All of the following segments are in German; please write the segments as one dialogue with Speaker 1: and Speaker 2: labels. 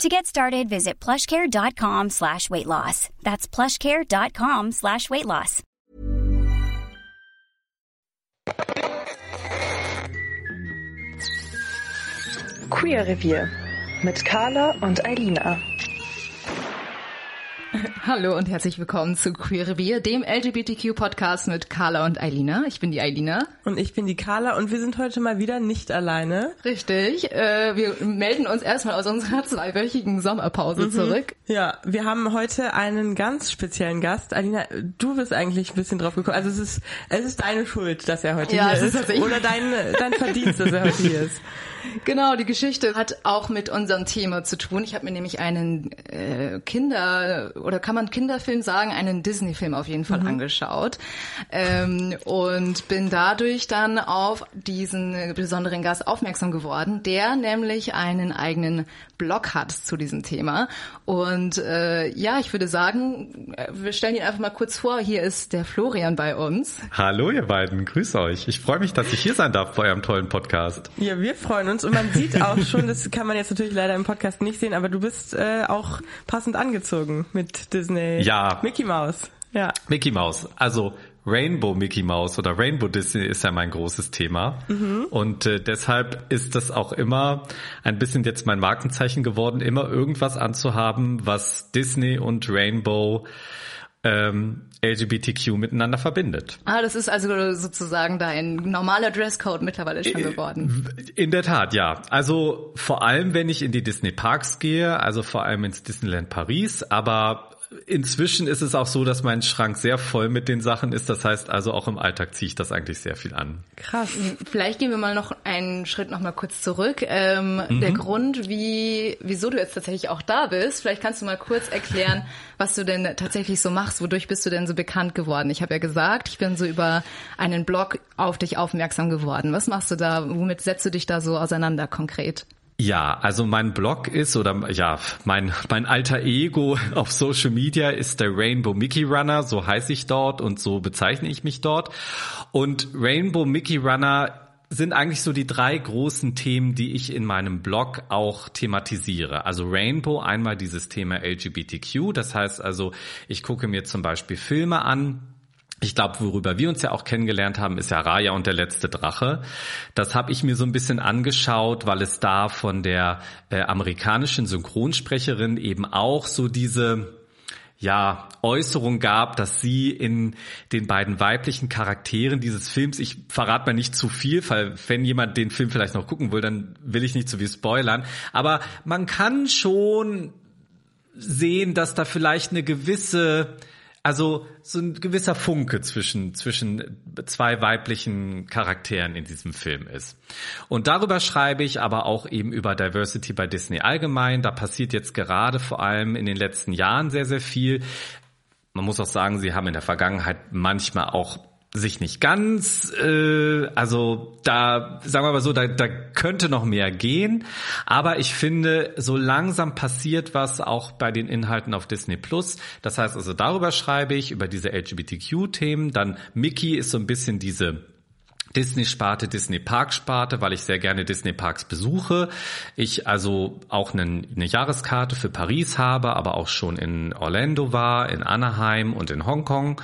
Speaker 1: To get started, visit plushcare.com slash weight loss. That's plushcare.com slash weight loss.
Speaker 2: Queer Revier mit Carla und Eilina.
Speaker 3: Hallo und herzlich willkommen zu Queer Revier, dem LGBTQ-Podcast mit Carla und Eilina. Ich bin die Eilina.
Speaker 4: Und ich bin die Carla und wir sind heute mal wieder nicht alleine.
Speaker 3: Richtig. Äh, wir melden uns erstmal aus unserer zweiwöchigen Sommerpause mhm. zurück.
Speaker 4: Ja, wir haben heute einen ganz speziellen Gast. Eilina, du bist eigentlich ein bisschen drauf gekommen. Also es ist, es ist deine Schuld, dass er heute
Speaker 3: ja,
Speaker 4: hier
Speaker 3: ist. ist
Speaker 4: Oder dein, dein Verdienst, dass er heute hier ist.
Speaker 3: Genau, die Geschichte hat auch mit unserem Thema zu tun. Ich habe mir nämlich einen äh, Kinder oder kann man Kinderfilm sagen, einen Disney-Film auf jeden Fall mhm. angeschaut ähm, und bin dadurch dann auf diesen besonderen Gast aufmerksam geworden, der nämlich einen eigenen Blog hat zu diesem Thema. Und äh, ja, ich würde sagen, äh, wir stellen ihn einfach mal kurz vor. Hier ist der Florian bei uns.
Speaker 5: Hallo ihr beiden, grüß euch. Ich freue mich, dass ich hier sein darf bei eurem tollen Podcast.
Speaker 4: Ja, wir freuen uns und man sieht auch schon, das kann man jetzt natürlich leider im Podcast nicht sehen, aber du bist äh, auch passend angezogen mit Disney.
Speaker 5: Ja.
Speaker 4: Mickey Mouse.
Speaker 5: Ja. Mickey Mouse. Also Rainbow Mickey Mouse oder Rainbow Disney ist ja mein großes Thema. Mhm. Und äh, deshalb ist das auch immer ein bisschen jetzt mein Markenzeichen geworden, immer irgendwas anzuhaben, was Disney und Rainbow ähm, LGBTQ miteinander verbindet.
Speaker 3: Ah, das ist also sozusagen dein normaler Dresscode mittlerweile schon geworden.
Speaker 5: In der Tat, ja. Also vor allem, wenn ich in die Disney Parks gehe, also vor allem ins Disneyland Paris, aber Inzwischen ist es auch so, dass mein Schrank sehr voll mit den Sachen ist. Das heißt also auch im Alltag ziehe ich das eigentlich sehr viel an.
Speaker 3: Krass. Vielleicht gehen wir mal noch einen Schritt noch mal kurz zurück. Ähm, mhm. Der Grund, wie, wieso du jetzt tatsächlich auch da bist. Vielleicht kannst du mal kurz erklären, was du denn tatsächlich so machst. Wodurch bist du denn so bekannt geworden? Ich habe ja gesagt, ich bin so über einen Blog auf dich aufmerksam geworden. Was machst du da? Womit setzt du dich da so auseinander konkret?
Speaker 5: Ja, also mein Blog ist oder ja, mein mein alter Ego auf Social Media ist der Rainbow Mickey Runner, so heiße ich dort und so bezeichne ich mich dort. Und Rainbow Mickey Runner sind eigentlich so die drei großen Themen, die ich in meinem Blog auch thematisiere. Also Rainbow, einmal dieses Thema LGBTQ, das heißt also, ich gucke mir zum Beispiel Filme an, ich glaube, worüber wir uns ja auch kennengelernt haben, ist ja Raya und der letzte Drache. Das habe ich mir so ein bisschen angeschaut, weil es da von der äh, amerikanischen Synchronsprecherin eben auch so diese ja, Äußerung gab, dass sie in den beiden weiblichen Charakteren dieses Films, ich verrate mal nicht zu viel, weil wenn jemand den Film vielleicht noch gucken will, dann will ich nicht zu viel spoilern, aber man kann schon sehen, dass da vielleicht eine gewisse also so ein gewisser Funke zwischen, zwischen zwei weiblichen Charakteren in diesem Film ist. Und darüber schreibe ich aber auch eben über Diversity bei Disney allgemein. Da passiert jetzt gerade vor allem in den letzten Jahren sehr, sehr viel. Man muss auch sagen, sie haben in der Vergangenheit manchmal auch sich nicht ganz, äh, also da, sagen wir mal so, da, da könnte noch mehr gehen. Aber ich finde, so langsam passiert was auch bei den Inhalten auf Disney Plus. Das heißt also, darüber schreibe ich, über diese LGBTQ-Themen. Dann Mickey ist so ein bisschen diese Disney-Sparte, Disney-Park-Sparte, weil ich sehr gerne Disney-Parks besuche. Ich also auch eine, eine, Jahreskarte für Paris habe, aber auch schon in Orlando war, in Anaheim und in Hongkong.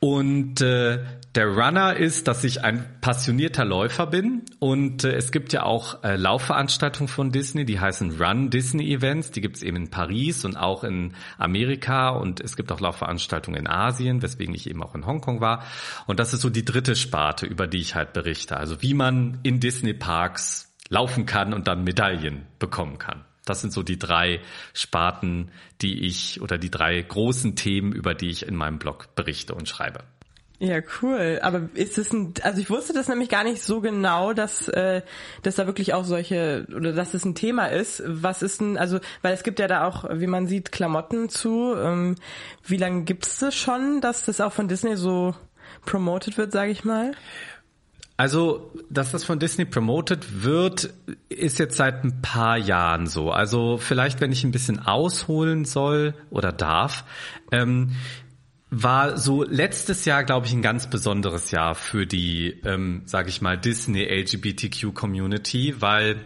Speaker 5: Und äh, der Runner ist, dass ich ein passionierter Läufer bin. Und äh, es gibt ja auch äh, Laufveranstaltungen von Disney, die heißen Run Disney Events, die gibt es eben in Paris und auch in Amerika. Und es gibt auch Laufveranstaltungen in Asien, weswegen ich eben auch in Hongkong war. Und das ist so die dritte Sparte, über die ich halt berichte, also wie man in Disney Parks laufen kann und dann Medaillen bekommen kann. Das sind so die drei Sparten, die ich oder die drei großen Themen, über die ich in meinem Blog berichte und schreibe.
Speaker 4: Ja, cool. Aber ist es ein, also ich wusste das nämlich gar nicht so genau, dass, äh, dass da wirklich auch solche, oder dass es ein Thema ist. Was ist denn, also, weil es gibt ja da auch, wie man sieht, Klamotten zu. Ähm, wie lange gibt's das schon, dass das auch von Disney so promoted wird, sage ich mal?
Speaker 5: Also, dass das von Disney promoted wird, ist jetzt seit ein paar Jahren so. Also vielleicht, wenn ich ein bisschen ausholen soll oder darf. Ähm, war so letztes Jahr, glaube ich, ein ganz besonderes Jahr für die, ähm, sage ich mal, Disney LGBTQ Community, weil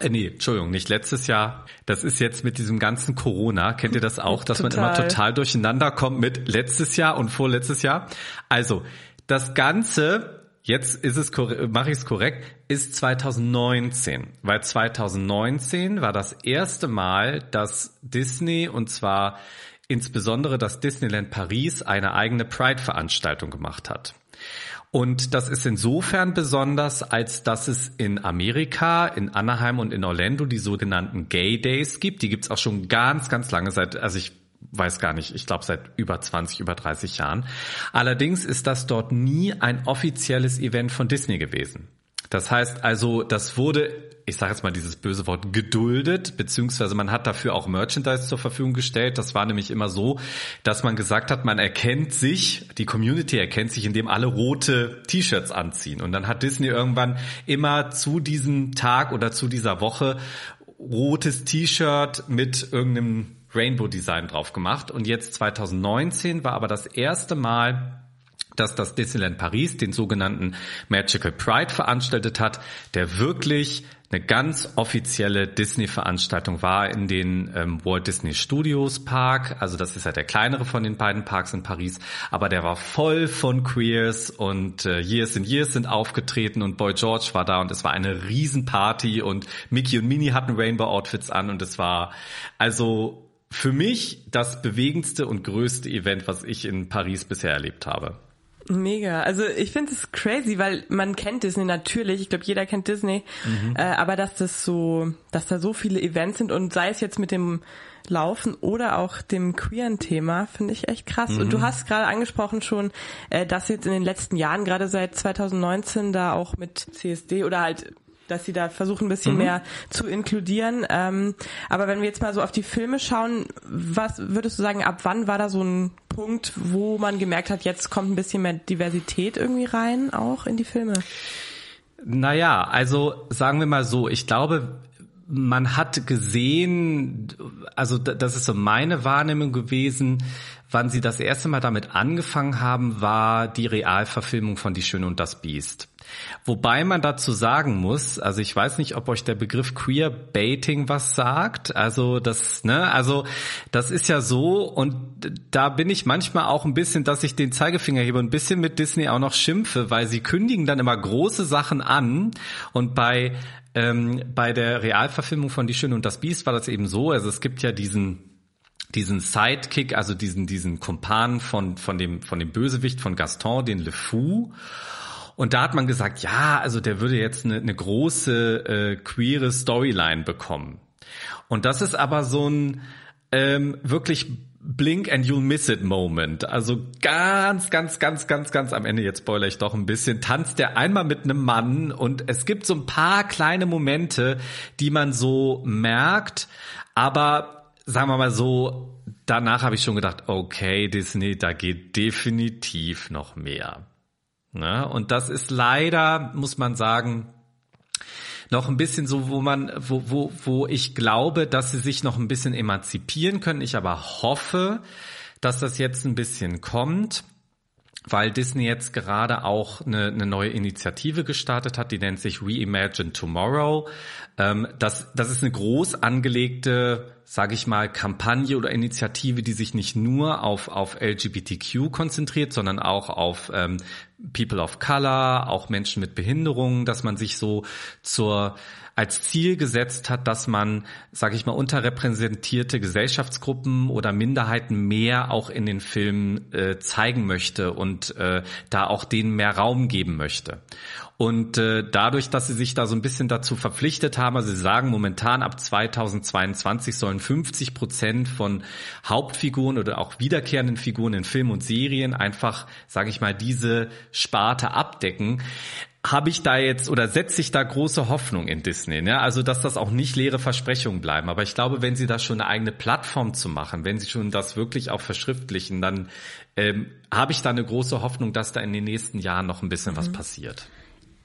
Speaker 5: äh, Nee, Entschuldigung, nicht letztes Jahr. Das ist jetzt mit diesem ganzen Corona. Kennt ihr das auch, dass total. man immer total durcheinander kommt mit letztes Jahr und vorletztes Jahr? Also, das Ganze, jetzt ist es, mache ich es korrekt, ist 2019. Weil 2019 war das erste Mal, dass Disney und zwar insbesondere, dass Disneyland Paris eine eigene Pride-Veranstaltung gemacht hat. Und das ist insofern besonders, als dass es in Amerika, in Anaheim und in Orlando die sogenannten Gay Days gibt. Die gibt's auch schon ganz, ganz lange, seit, also ich weiß gar nicht, ich glaube seit über 20, über 30 Jahren. Allerdings ist das dort nie ein offizielles Event von Disney gewesen. Das heißt also, das wurde ich sage jetzt mal dieses böse Wort, geduldet, beziehungsweise man hat dafür auch Merchandise zur Verfügung gestellt. Das war nämlich immer so, dass man gesagt hat, man erkennt sich, die Community erkennt sich, indem alle rote T-Shirts anziehen. Und dann hat Disney irgendwann immer zu diesem Tag oder zu dieser Woche rotes T-Shirt mit irgendeinem Rainbow Design drauf gemacht. Und jetzt 2019 war aber das erste Mal, dass das Disneyland Paris den sogenannten Magical Pride veranstaltet hat, der wirklich eine ganz offizielle Disney-Veranstaltung war in den ähm, Walt Disney Studios Park. Also das ist ja der kleinere von den beiden Parks in Paris, aber der war voll von Queers und äh, Years and Years sind aufgetreten und Boy George war da und es war eine Riesenparty und Mickey und Minnie hatten Rainbow-Outfits an und es war also für mich das bewegendste und größte Event, was ich in Paris bisher erlebt habe.
Speaker 4: Mega. Also ich finde es crazy, weil man kennt Disney natürlich. Ich glaube, jeder kennt Disney. Mhm. Äh, aber dass das so, dass da so viele Events sind und sei es jetzt mit dem Laufen oder auch dem queeren Thema, finde ich echt krass. Mhm. Und du mhm. hast gerade angesprochen schon, äh, dass jetzt in den letzten Jahren, gerade seit 2019, da auch mit CSD oder halt dass sie da versuchen, ein bisschen mhm. mehr zu inkludieren. Ähm, aber wenn wir jetzt mal so auf die Filme schauen, was würdest du sagen, ab wann war da so ein Punkt, wo man gemerkt hat, jetzt kommt ein bisschen mehr Diversität irgendwie rein, auch in die Filme?
Speaker 5: Naja, also sagen wir mal so, ich glaube, man hat gesehen, also das ist so meine Wahrnehmung gewesen, wann sie das erste Mal damit angefangen haben, war die Realverfilmung von Die Schöne und das Biest. Wobei man dazu sagen muss, also ich weiß nicht, ob euch der Begriff Queerbaiting was sagt. Also das, ne, also das ist ja so und da bin ich manchmal auch ein bisschen, dass ich den Zeigefinger hebe und ein bisschen mit Disney auch noch schimpfe, weil sie kündigen dann immer große Sachen an und bei ähm, bei der Realverfilmung von Die Schöne und das Biest war das eben so. Also es gibt ja diesen diesen Sidekick, also diesen diesen Kumpan von von dem von dem Bösewicht von Gaston, den Le Fou. Und da hat man gesagt, ja, also der würde jetzt eine, eine große äh, queere Storyline bekommen. Und das ist aber so ein ähm, wirklich Blink and you'll miss it Moment. Also ganz, ganz, ganz, ganz, ganz am Ende, jetzt spoiler ich doch ein bisschen, tanzt der einmal mit einem Mann und es gibt so ein paar kleine Momente, die man so merkt, aber sagen wir mal so, danach habe ich schon gedacht, okay, Disney, da geht definitiv noch mehr. Ne? Und das ist leider, muss man sagen, noch ein bisschen so, wo man, wo, wo, wo ich glaube, dass sie sich noch ein bisschen emanzipieren können. Ich aber hoffe, dass das jetzt ein bisschen kommt weil Disney jetzt gerade auch eine, eine neue Initiative gestartet hat, die nennt sich Reimagine Tomorrow. Ähm, das, das ist eine groß angelegte, sage ich mal, Kampagne oder Initiative, die sich nicht nur auf, auf LGBTQ konzentriert, sondern auch auf ähm, People of Color, auch Menschen mit Behinderungen, dass man sich so zur als Ziel gesetzt hat, dass man, sage ich mal, unterrepräsentierte Gesellschaftsgruppen oder Minderheiten mehr auch in den Filmen äh, zeigen möchte und äh, da auch denen mehr Raum geben möchte. Und äh, dadurch, dass sie sich da so ein bisschen dazu verpflichtet haben, also sie sagen momentan ab 2022 sollen 50 Prozent von Hauptfiguren oder auch wiederkehrenden Figuren in Film und Serien einfach, sage ich mal, diese Sparte abdecken habe ich da jetzt oder setze ich da große Hoffnung in Disney, ne? Also dass das auch nicht leere Versprechungen bleiben. Aber ich glaube, wenn sie da schon eine eigene Plattform zu machen, wenn sie schon das wirklich auch verschriftlichen, dann ähm, habe ich da eine große Hoffnung, dass da in den nächsten Jahren noch ein bisschen mhm. was passiert.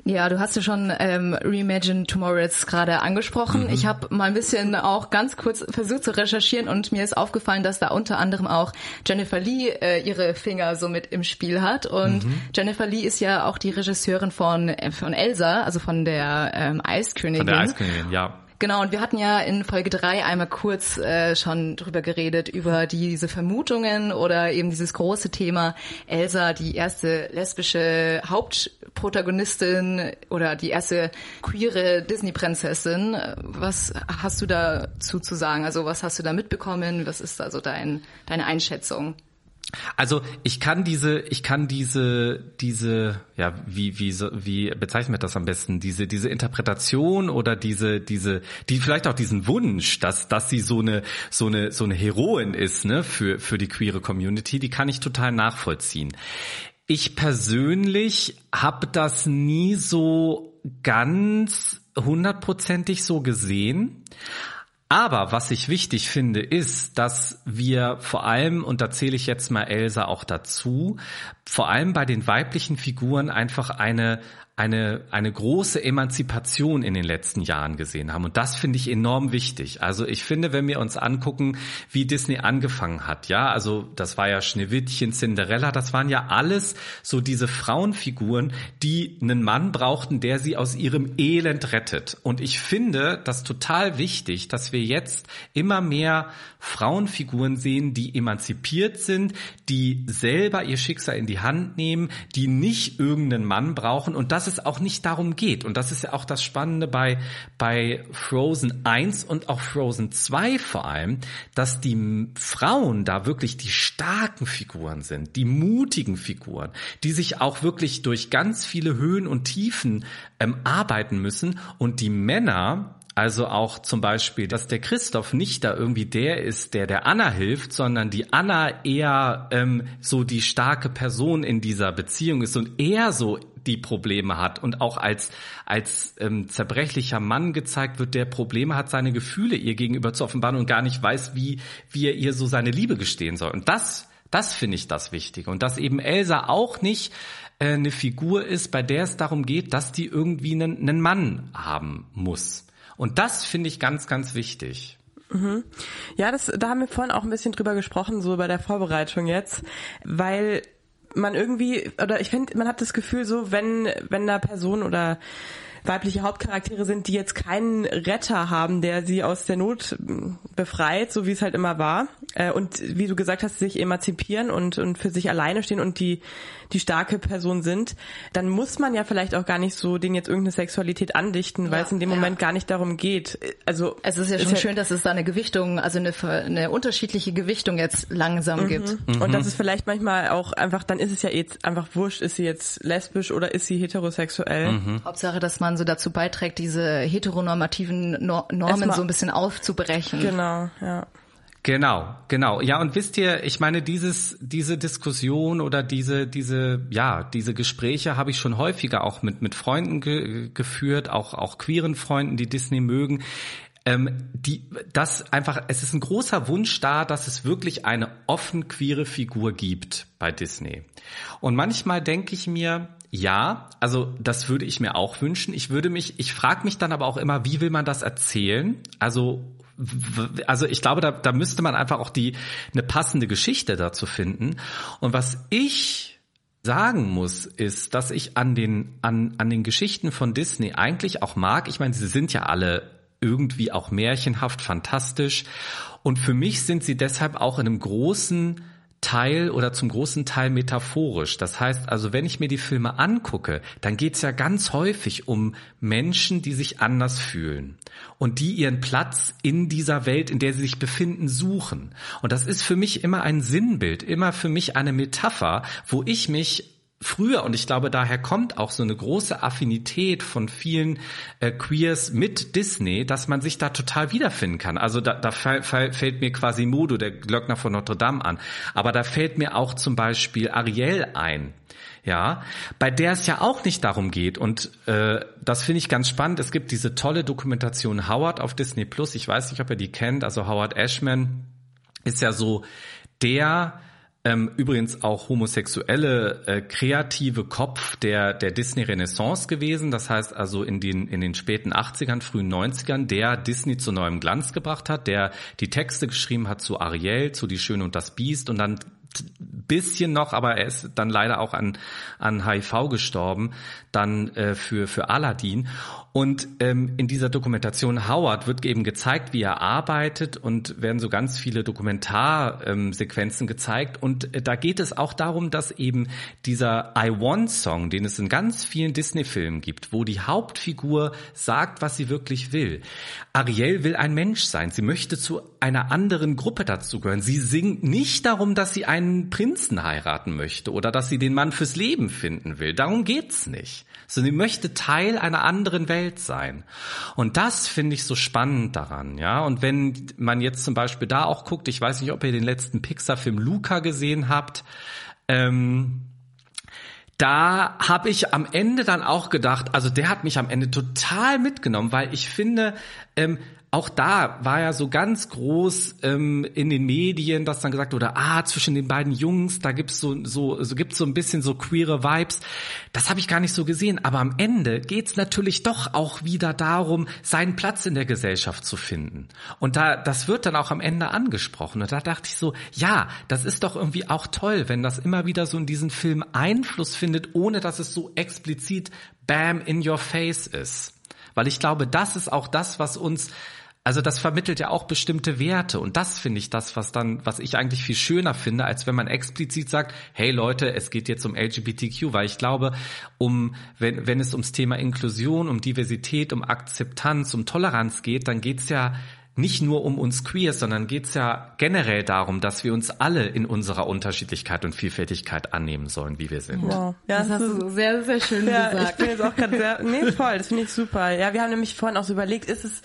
Speaker 3: Ja, du hast ja schon ähm, Reimagine Tomorrow jetzt gerade angesprochen. Mhm. Ich habe mal ein bisschen auch ganz kurz versucht zu recherchieren und mir ist aufgefallen, dass da unter anderem auch Jennifer Lee äh, ihre Finger so mit im Spiel hat. Und mhm. Jennifer Lee ist ja auch die Regisseurin von, äh, von Elsa, also von der ähm, Eiskönigin. Von
Speaker 5: der Eiskönigin, ja.
Speaker 3: Genau, und wir hatten ja in Folge drei einmal kurz äh, schon drüber geredet, über diese Vermutungen oder eben dieses große Thema Elsa, die erste lesbische Hauptprotagonistin oder die erste queere Disney-Prinzessin. Was hast du dazu zu sagen? Also was hast du da mitbekommen? Was ist also dein, deine Einschätzung?
Speaker 5: Also ich kann diese, ich kann diese, diese, ja, wie, wie, wie bezeichnen wir das am besten? Diese, diese Interpretation oder diese, diese, die vielleicht auch diesen Wunsch, dass, dass sie so eine, so eine, so eine Heroin ist, ne, für, für die queere Community, die kann ich total nachvollziehen. Ich persönlich habe das nie so ganz hundertprozentig so gesehen. Aber was ich wichtig finde, ist, dass wir vor allem, und da zähle ich jetzt mal Elsa auch dazu, vor allem bei den weiblichen Figuren einfach eine, eine, eine große Emanzipation in den letzten Jahren gesehen haben. Und das finde ich enorm wichtig. Also ich finde, wenn wir uns angucken, wie Disney angefangen hat, ja, also das war ja Schneewittchen, Cinderella, das waren ja alles so diese Frauenfiguren, die einen Mann brauchten, der sie aus ihrem Elend rettet. Und ich finde das total wichtig, dass wir jetzt immer mehr Frauenfiguren sehen, die emanzipiert sind, die selber ihr Schicksal in die Hand nehmen, die nicht irgendeinen Mann brauchen und das es auch nicht darum geht. Und das ist ja auch das Spannende bei, bei Frozen 1 und auch Frozen 2 vor allem, dass die Frauen da wirklich die starken Figuren sind, die mutigen Figuren, die sich auch wirklich durch ganz viele Höhen und Tiefen ähm, arbeiten müssen und die Männer also auch zum Beispiel, dass der Christoph nicht da irgendwie der ist, der der Anna hilft, sondern die Anna eher ähm, so die starke Person in dieser Beziehung ist und eher so die Probleme hat und auch als als ähm, zerbrechlicher Mann gezeigt wird, der Probleme hat, seine Gefühle ihr gegenüber zu offenbaren und gar nicht weiß, wie wie er ihr so seine Liebe gestehen soll. Und das das finde ich das Wichtige und dass eben Elsa auch nicht äh, eine Figur ist, bei der es darum geht, dass die irgendwie einen, einen Mann haben muss. Und das finde ich ganz, ganz wichtig.
Speaker 4: Mhm. Ja, das, da haben wir vorhin auch ein bisschen drüber gesprochen, so bei der Vorbereitung jetzt, weil man irgendwie, oder ich finde, man hat das Gefühl so, wenn, wenn da Person oder weibliche Hauptcharaktere sind, die jetzt keinen Retter haben, der sie aus der Not befreit, so wie es halt immer war. Äh, und wie du gesagt hast, sich emanzipieren und, und für sich alleine stehen und die, die starke Person sind, dann muss man ja vielleicht auch gar nicht so denen jetzt irgendeine Sexualität andichten, ja, weil es in dem ja. Moment gar nicht darum geht. Also
Speaker 3: es ist ja schon ist schön, dass es da eine Gewichtung, also eine, eine unterschiedliche Gewichtung jetzt langsam
Speaker 4: mhm.
Speaker 3: gibt.
Speaker 4: Mhm. Und das ist vielleicht manchmal auch einfach, dann ist es ja jetzt einfach wurscht, ist sie jetzt lesbisch oder ist sie heterosexuell.
Speaker 3: Mhm. Hauptsache, dass man so dazu beiträgt, diese heteronormativen Normen Erstmal, so ein bisschen aufzubrechen.
Speaker 4: Genau, ja.
Speaker 5: Genau, genau. Ja, und wisst ihr, ich meine, dieses, diese Diskussion oder diese, diese, ja, diese Gespräche habe ich schon häufiger auch mit, mit Freunden ge geführt, auch, auch queeren Freunden, die Disney mögen. Ähm, die, das einfach, es ist ein großer Wunsch da, dass es wirklich eine offen queere Figur gibt bei Disney. Und manchmal denke ich mir, ja, also das würde ich mir auch wünschen. Ich würde mich, ich frage mich dann aber auch immer, wie will man das erzählen? Also also ich glaube, da, da müsste man einfach auch die eine passende Geschichte dazu finden. Und was ich sagen muss, ist, dass ich an den an an den Geschichten von Disney eigentlich auch mag. Ich meine, sie sind ja alle irgendwie auch märchenhaft, fantastisch. Und für mich sind sie deshalb auch in einem großen Teil oder zum großen Teil metaphorisch. Das heißt also, wenn ich mir die Filme angucke, dann geht's ja ganz häufig um Menschen, die sich anders fühlen und die ihren Platz in dieser Welt, in der sie sich befinden, suchen. Und das ist für mich immer ein Sinnbild, immer für mich eine Metapher, wo ich mich früher, und ich glaube, daher kommt auch so eine große Affinität von vielen äh, Queers mit Disney, dass man sich da total wiederfinden kann. Also da, da fällt mir quasi Modo, der Glöckner von Notre Dame an. Aber da fällt mir auch zum Beispiel Ariel ein. Ja, bei der es ja auch nicht darum geht und äh, das finde ich ganz spannend. Es gibt diese tolle Dokumentation Howard auf Disney Plus. Ich weiß nicht, ob ihr die kennt. Also Howard Ashman ist ja so der ähm, übrigens auch homosexuelle äh, kreative Kopf der der Disney Renaissance gewesen. Das heißt also in den in den späten 80ern, frühen 90ern, der Disney zu neuem Glanz gebracht hat, der die Texte geschrieben hat zu Ariel, zu Die Schöne und das Biest und dann bisschen noch, aber er ist dann leider auch an, an HIV gestorben, dann äh, für, für Aladdin. Und ähm, in dieser Dokumentation Howard wird eben gezeigt, wie er arbeitet und werden so ganz viele Dokumentarsequenzen ähm, gezeigt. Und äh, da geht es auch darum, dass eben dieser I Want Song, den es in ganz vielen Disney-Filmen gibt, wo die Hauptfigur sagt, was sie wirklich will. Ariel will ein Mensch sein. Sie möchte zu einer anderen Gruppe dazugehören. Sie singt nicht darum, dass sie einen Prinzen heiraten möchte oder dass sie den Mann fürs Leben finden will. Darum geht's nicht. Sondern sie möchte Teil einer anderen Welt Welt sein. Und das finde ich so spannend daran, ja. Und wenn man jetzt zum Beispiel da auch guckt, ich weiß nicht, ob ihr den letzten Pixar-Film Luca gesehen habt, ähm, da habe ich am Ende dann auch gedacht, also der hat mich am Ende total mitgenommen, weil ich finde, ähm, auch da war ja so ganz groß ähm, in den Medien, dass dann gesagt wurde, ah, zwischen den beiden Jungs, da gibt's so so so gibt's so ein bisschen so queere Vibes. Das habe ich gar nicht so gesehen, aber am Ende geht's natürlich doch auch wieder darum, seinen Platz in der Gesellschaft zu finden. Und da das wird dann auch am Ende angesprochen und da dachte ich so, ja, das ist doch irgendwie auch toll, wenn das immer wieder so in diesen Film Einfluss findet, ohne dass es so explizit bam in your face ist. Weil ich glaube, das ist auch das, was uns also das vermittelt ja auch bestimmte Werte und das finde ich das, was dann, was ich eigentlich viel schöner finde, als wenn man explizit sagt, hey Leute, es geht jetzt um LGBTQ, weil ich glaube, um, wenn, wenn es ums Thema Inklusion, um Diversität, um Akzeptanz, um Toleranz geht, dann geht's ja nicht nur um uns Queers, sondern geht's ja generell darum, dass wir uns alle in unserer Unterschiedlichkeit und Vielfältigkeit annehmen sollen, wie wir sind.
Speaker 3: Wow. Ja, das, das hast du sehr, sehr schön ja, gesagt.
Speaker 4: Ich bin jetzt auch gerade sehr, nee, voll, das finde ich super. Ja, wir haben nämlich vorhin auch so überlegt, ist es,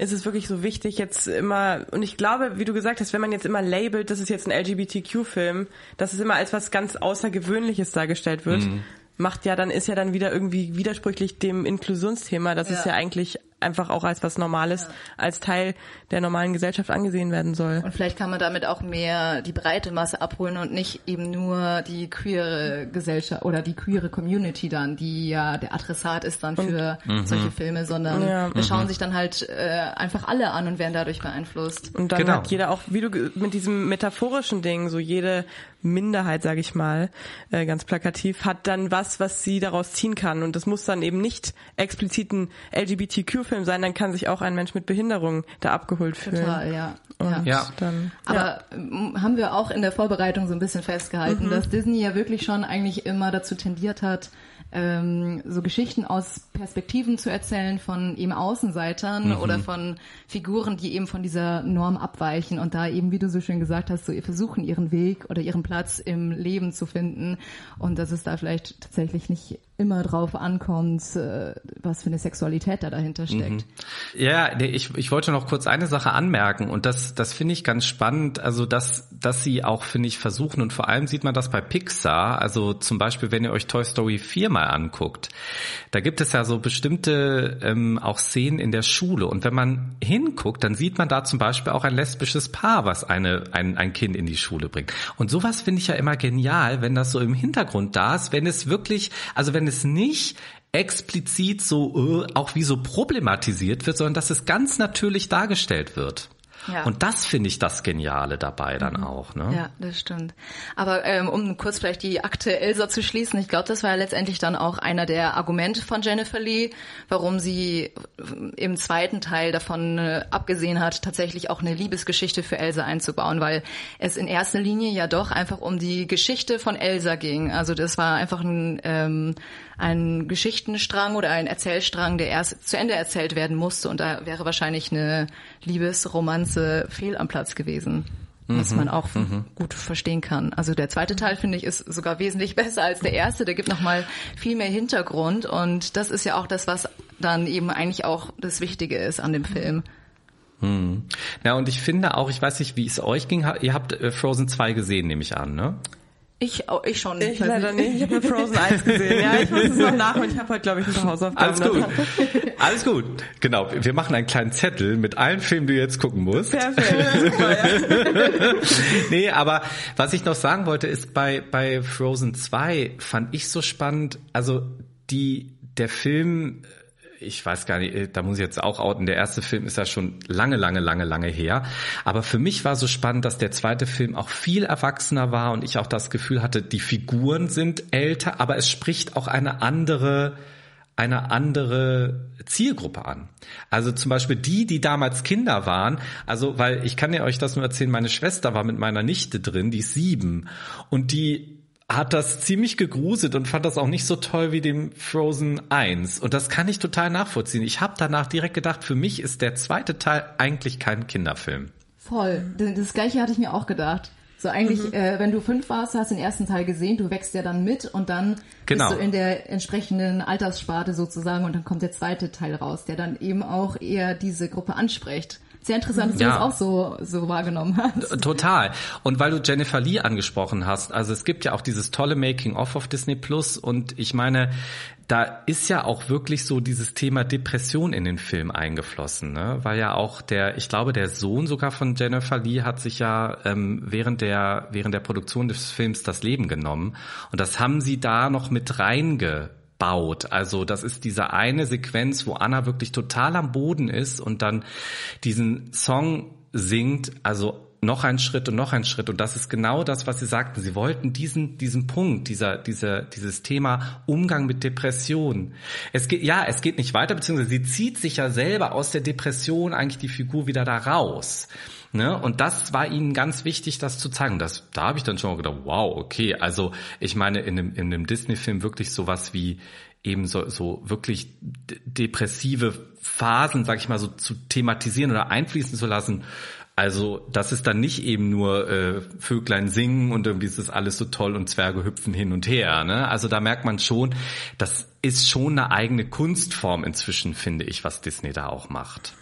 Speaker 4: ist es wirklich so wichtig, jetzt immer, und ich glaube, wie du gesagt hast, wenn man jetzt immer labelt, das ist jetzt ein LGBTQ-Film, dass es immer als was ganz Außergewöhnliches dargestellt wird, mhm. macht ja dann, ist ja dann wieder irgendwie widersprüchlich dem Inklusionsthema, dass ja. es ja eigentlich einfach auch als was Normales, ja. als Teil der normalen Gesellschaft angesehen werden soll.
Speaker 3: Und vielleicht kann man damit auch mehr die breite Masse abholen und nicht eben nur die queere Gesellschaft oder die queere Community dann, die ja der Adressat ist dann für und, solche mhm. Filme, sondern ja. wir schauen mhm. sich dann halt äh, einfach alle an und werden dadurch beeinflusst.
Speaker 4: Und dann genau. hat jeder auch, wie du mit diesem metaphorischen Ding, so jede Minderheit, sage ich mal, äh, ganz plakativ, hat dann was, was sie daraus ziehen kann. Und das muss dann eben nicht explizit ein LGBTQ-Film sein, dann kann sich auch ein Mensch mit Behinderung da abgeholt fühlen.
Speaker 3: Total, ja.
Speaker 4: Und ja. Dann,
Speaker 3: Aber ja. Ähm, haben wir auch in der Vorbereitung so ein bisschen festgehalten, mhm. dass Disney ja wirklich schon eigentlich immer dazu tendiert hat, ähm, so Geschichten aus Perspektiven zu erzählen von eben Außenseitern mhm. oder von Figuren, die eben von dieser Norm abweichen und da eben, wie du so schön gesagt hast, so ihr versuchen ihren Weg oder ihren Platz im Leben zu finden und dass es da vielleicht tatsächlich nicht immer drauf ankommt, äh, was für eine Sexualität da dahinter steckt. Mhm.
Speaker 5: Ja, ich, ich wollte noch kurz eine Sache anmerken und das, das finde ich ganz spannend, also dass, dass sie auch, finde ich, versuchen und vor allem sieht man das bei Pixar, also zum Beispiel, wenn ihr euch Toy Story 4 mal anguckt, da gibt es ja so bestimmte ähm, auch Szenen in der Schule und wenn man hinguckt, dann sieht man da zum Beispiel auch ein lesbisches Paar, was eine, ein, ein Kind in die Schule bringt. Und sowas finde ich ja immer genial, wenn das so im Hintergrund da ist, wenn es wirklich, also wenn es nicht explizit so äh, auch wie so problematisiert wird, sondern dass es ganz natürlich dargestellt wird. Ja. Und das finde ich das Geniale dabei dann mhm. auch. Ne?
Speaker 3: Ja, das stimmt. Aber ähm, um kurz vielleicht die Akte Elsa zu schließen, ich glaube, das war ja letztendlich dann auch einer der Argumente von Jennifer Lee, warum sie im zweiten Teil davon äh, abgesehen hat, tatsächlich auch eine Liebesgeschichte für Elsa einzubauen, weil es in erster Linie ja doch einfach um die Geschichte von Elsa ging. Also das war einfach ein ähm, ein Geschichtenstrang oder ein Erzählstrang, der erst zu Ende erzählt werden musste. Und da wäre wahrscheinlich eine Liebesromanze fehl am Platz gewesen was mhm. man auch mhm. gut verstehen kann. Also der zweite Teil finde ich ist sogar wesentlich besser als der erste. Der gibt noch mal viel mehr Hintergrund und das ist ja auch das, was dann eben eigentlich auch das Wichtige ist an dem Film.
Speaker 5: Hm. Ja, und ich finde auch, ich weiß nicht, wie es euch ging, ihr habt äh, Frozen 2 gesehen, nehme ich an, ne?
Speaker 3: Ich, oh, ich schon.
Speaker 4: Ich leider nicht. Ich habe nur Frozen 1 gesehen. Ja, ich muss es noch nachholen. Ich habe heute, glaube ich, ein paar Hausaufgaben.
Speaker 5: Alles gut. Alles gut. Genau. Wir machen einen kleinen Zettel mit allen Filmen, die du jetzt gucken musst. Perfekt. Super, ja. nee, aber was ich noch sagen wollte, ist bei, bei Frozen 2 fand ich so spannend, also die, der Film ich weiß gar nicht, äh, da muss ich jetzt auch outen, der erste Film ist ja schon lange, lange, lange, lange her. Aber für mich war so spannend, dass der zweite Film auch viel erwachsener war und ich auch das Gefühl hatte, die Figuren sind älter, aber es spricht auch eine andere, eine andere Zielgruppe an. Also zum Beispiel die, die damals Kinder waren, also weil ich kann ja euch das nur erzählen, meine Schwester war mit meiner Nichte drin, die ist sieben und die hat das ziemlich gegruselt und fand das auch nicht so toll wie dem Frozen 1. Und das kann ich total nachvollziehen. Ich habe danach direkt gedacht, für mich ist der zweite Teil eigentlich kein Kinderfilm.
Speaker 3: Voll. Das gleiche hatte ich mir auch gedacht. So eigentlich, mhm. äh, wenn du fünf warst, hast du den ersten Teil gesehen, du wächst ja dann mit und dann genau. bist du in der entsprechenden Alterssparte sozusagen und dann kommt der zweite Teil raus, der dann eben auch eher diese Gruppe anspricht. Sehr interessant, dass ja. du das auch so, so wahrgenommen hast.
Speaker 5: Total. Und weil du Jennifer Lee angesprochen hast, also es gibt ja auch dieses tolle Making-of auf Disney Plus und ich meine, da ist ja auch wirklich so dieses Thema Depression in den Film eingeflossen, ne? weil ja auch der, ich glaube, der Sohn sogar von Jennifer Lee hat sich ja ähm, während der während der Produktion des Films das Leben genommen und das haben sie da noch mit reinge baut. Also das ist diese eine Sequenz, wo Anna wirklich total am Boden ist und dann diesen Song singt, also noch ein Schritt und noch ein Schritt. Und das ist genau das, was Sie sagten. Sie wollten diesen, diesen Punkt, dieser, dieser, dieses Thema Umgang mit Depression. Es geht, ja, es geht nicht weiter, beziehungsweise sie zieht sich ja selber aus der Depression eigentlich die Figur wieder da raus. Ne? Und das war ihnen ganz wichtig, das zu zeigen. Das, da habe ich dann schon mal gedacht, wow, okay. Also ich meine, in einem, in einem Disney-Film wirklich sowas wie eben so, so wirklich depressive Phasen, sag ich mal, so zu thematisieren oder einfließen zu lassen. Also das ist dann nicht eben nur äh, Vöglein singen und irgendwie ist das alles so toll und Zwerge hüpfen hin und her. Ne? Also da merkt man schon, das ist schon eine eigene Kunstform inzwischen, finde ich, was Disney da auch macht.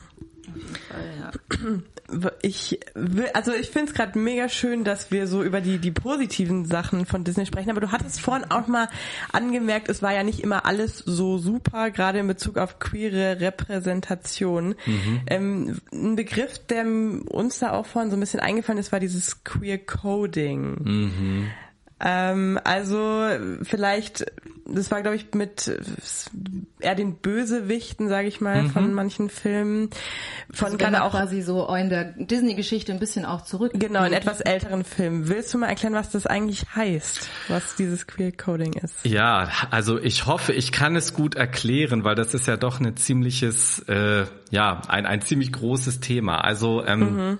Speaker 4: Ich will, also ich finde es gerade mega schön, dass wir so über die die positiven Sachen von Disney sprechen. Aber du hattest vorhin auch mal angemerkt, es war ja nicht immer alles so super, gerade in Bezug auf queere Repräsentation. Mhm. Ähm, ein Begriff, der uns da auch vorhin so ein bisschen eingefallen ist, war dieses Queer Coding. Mhm. Ähm, also vielleicht, das war glaube ich mit eher den Bösewichten, sage ich mal, mhm. von manchen Filmen.
Speaker 3: Von also gerade auch quasi so in der Disney-Geschichte ein bisschen auch zurück.
Speaker 4: Genau, in etwas älteren Filmen. Willst du mal erklären, was das eigentlich heißt, was dieses Queer Coding ist?
Speaker 5: Ja, also ich hoffe, ich kann es gut erklären, weil das ist ja doch ein ziemliches, äh, ja, ein, ein ziemlich großes Thema. Also ähm, mhm.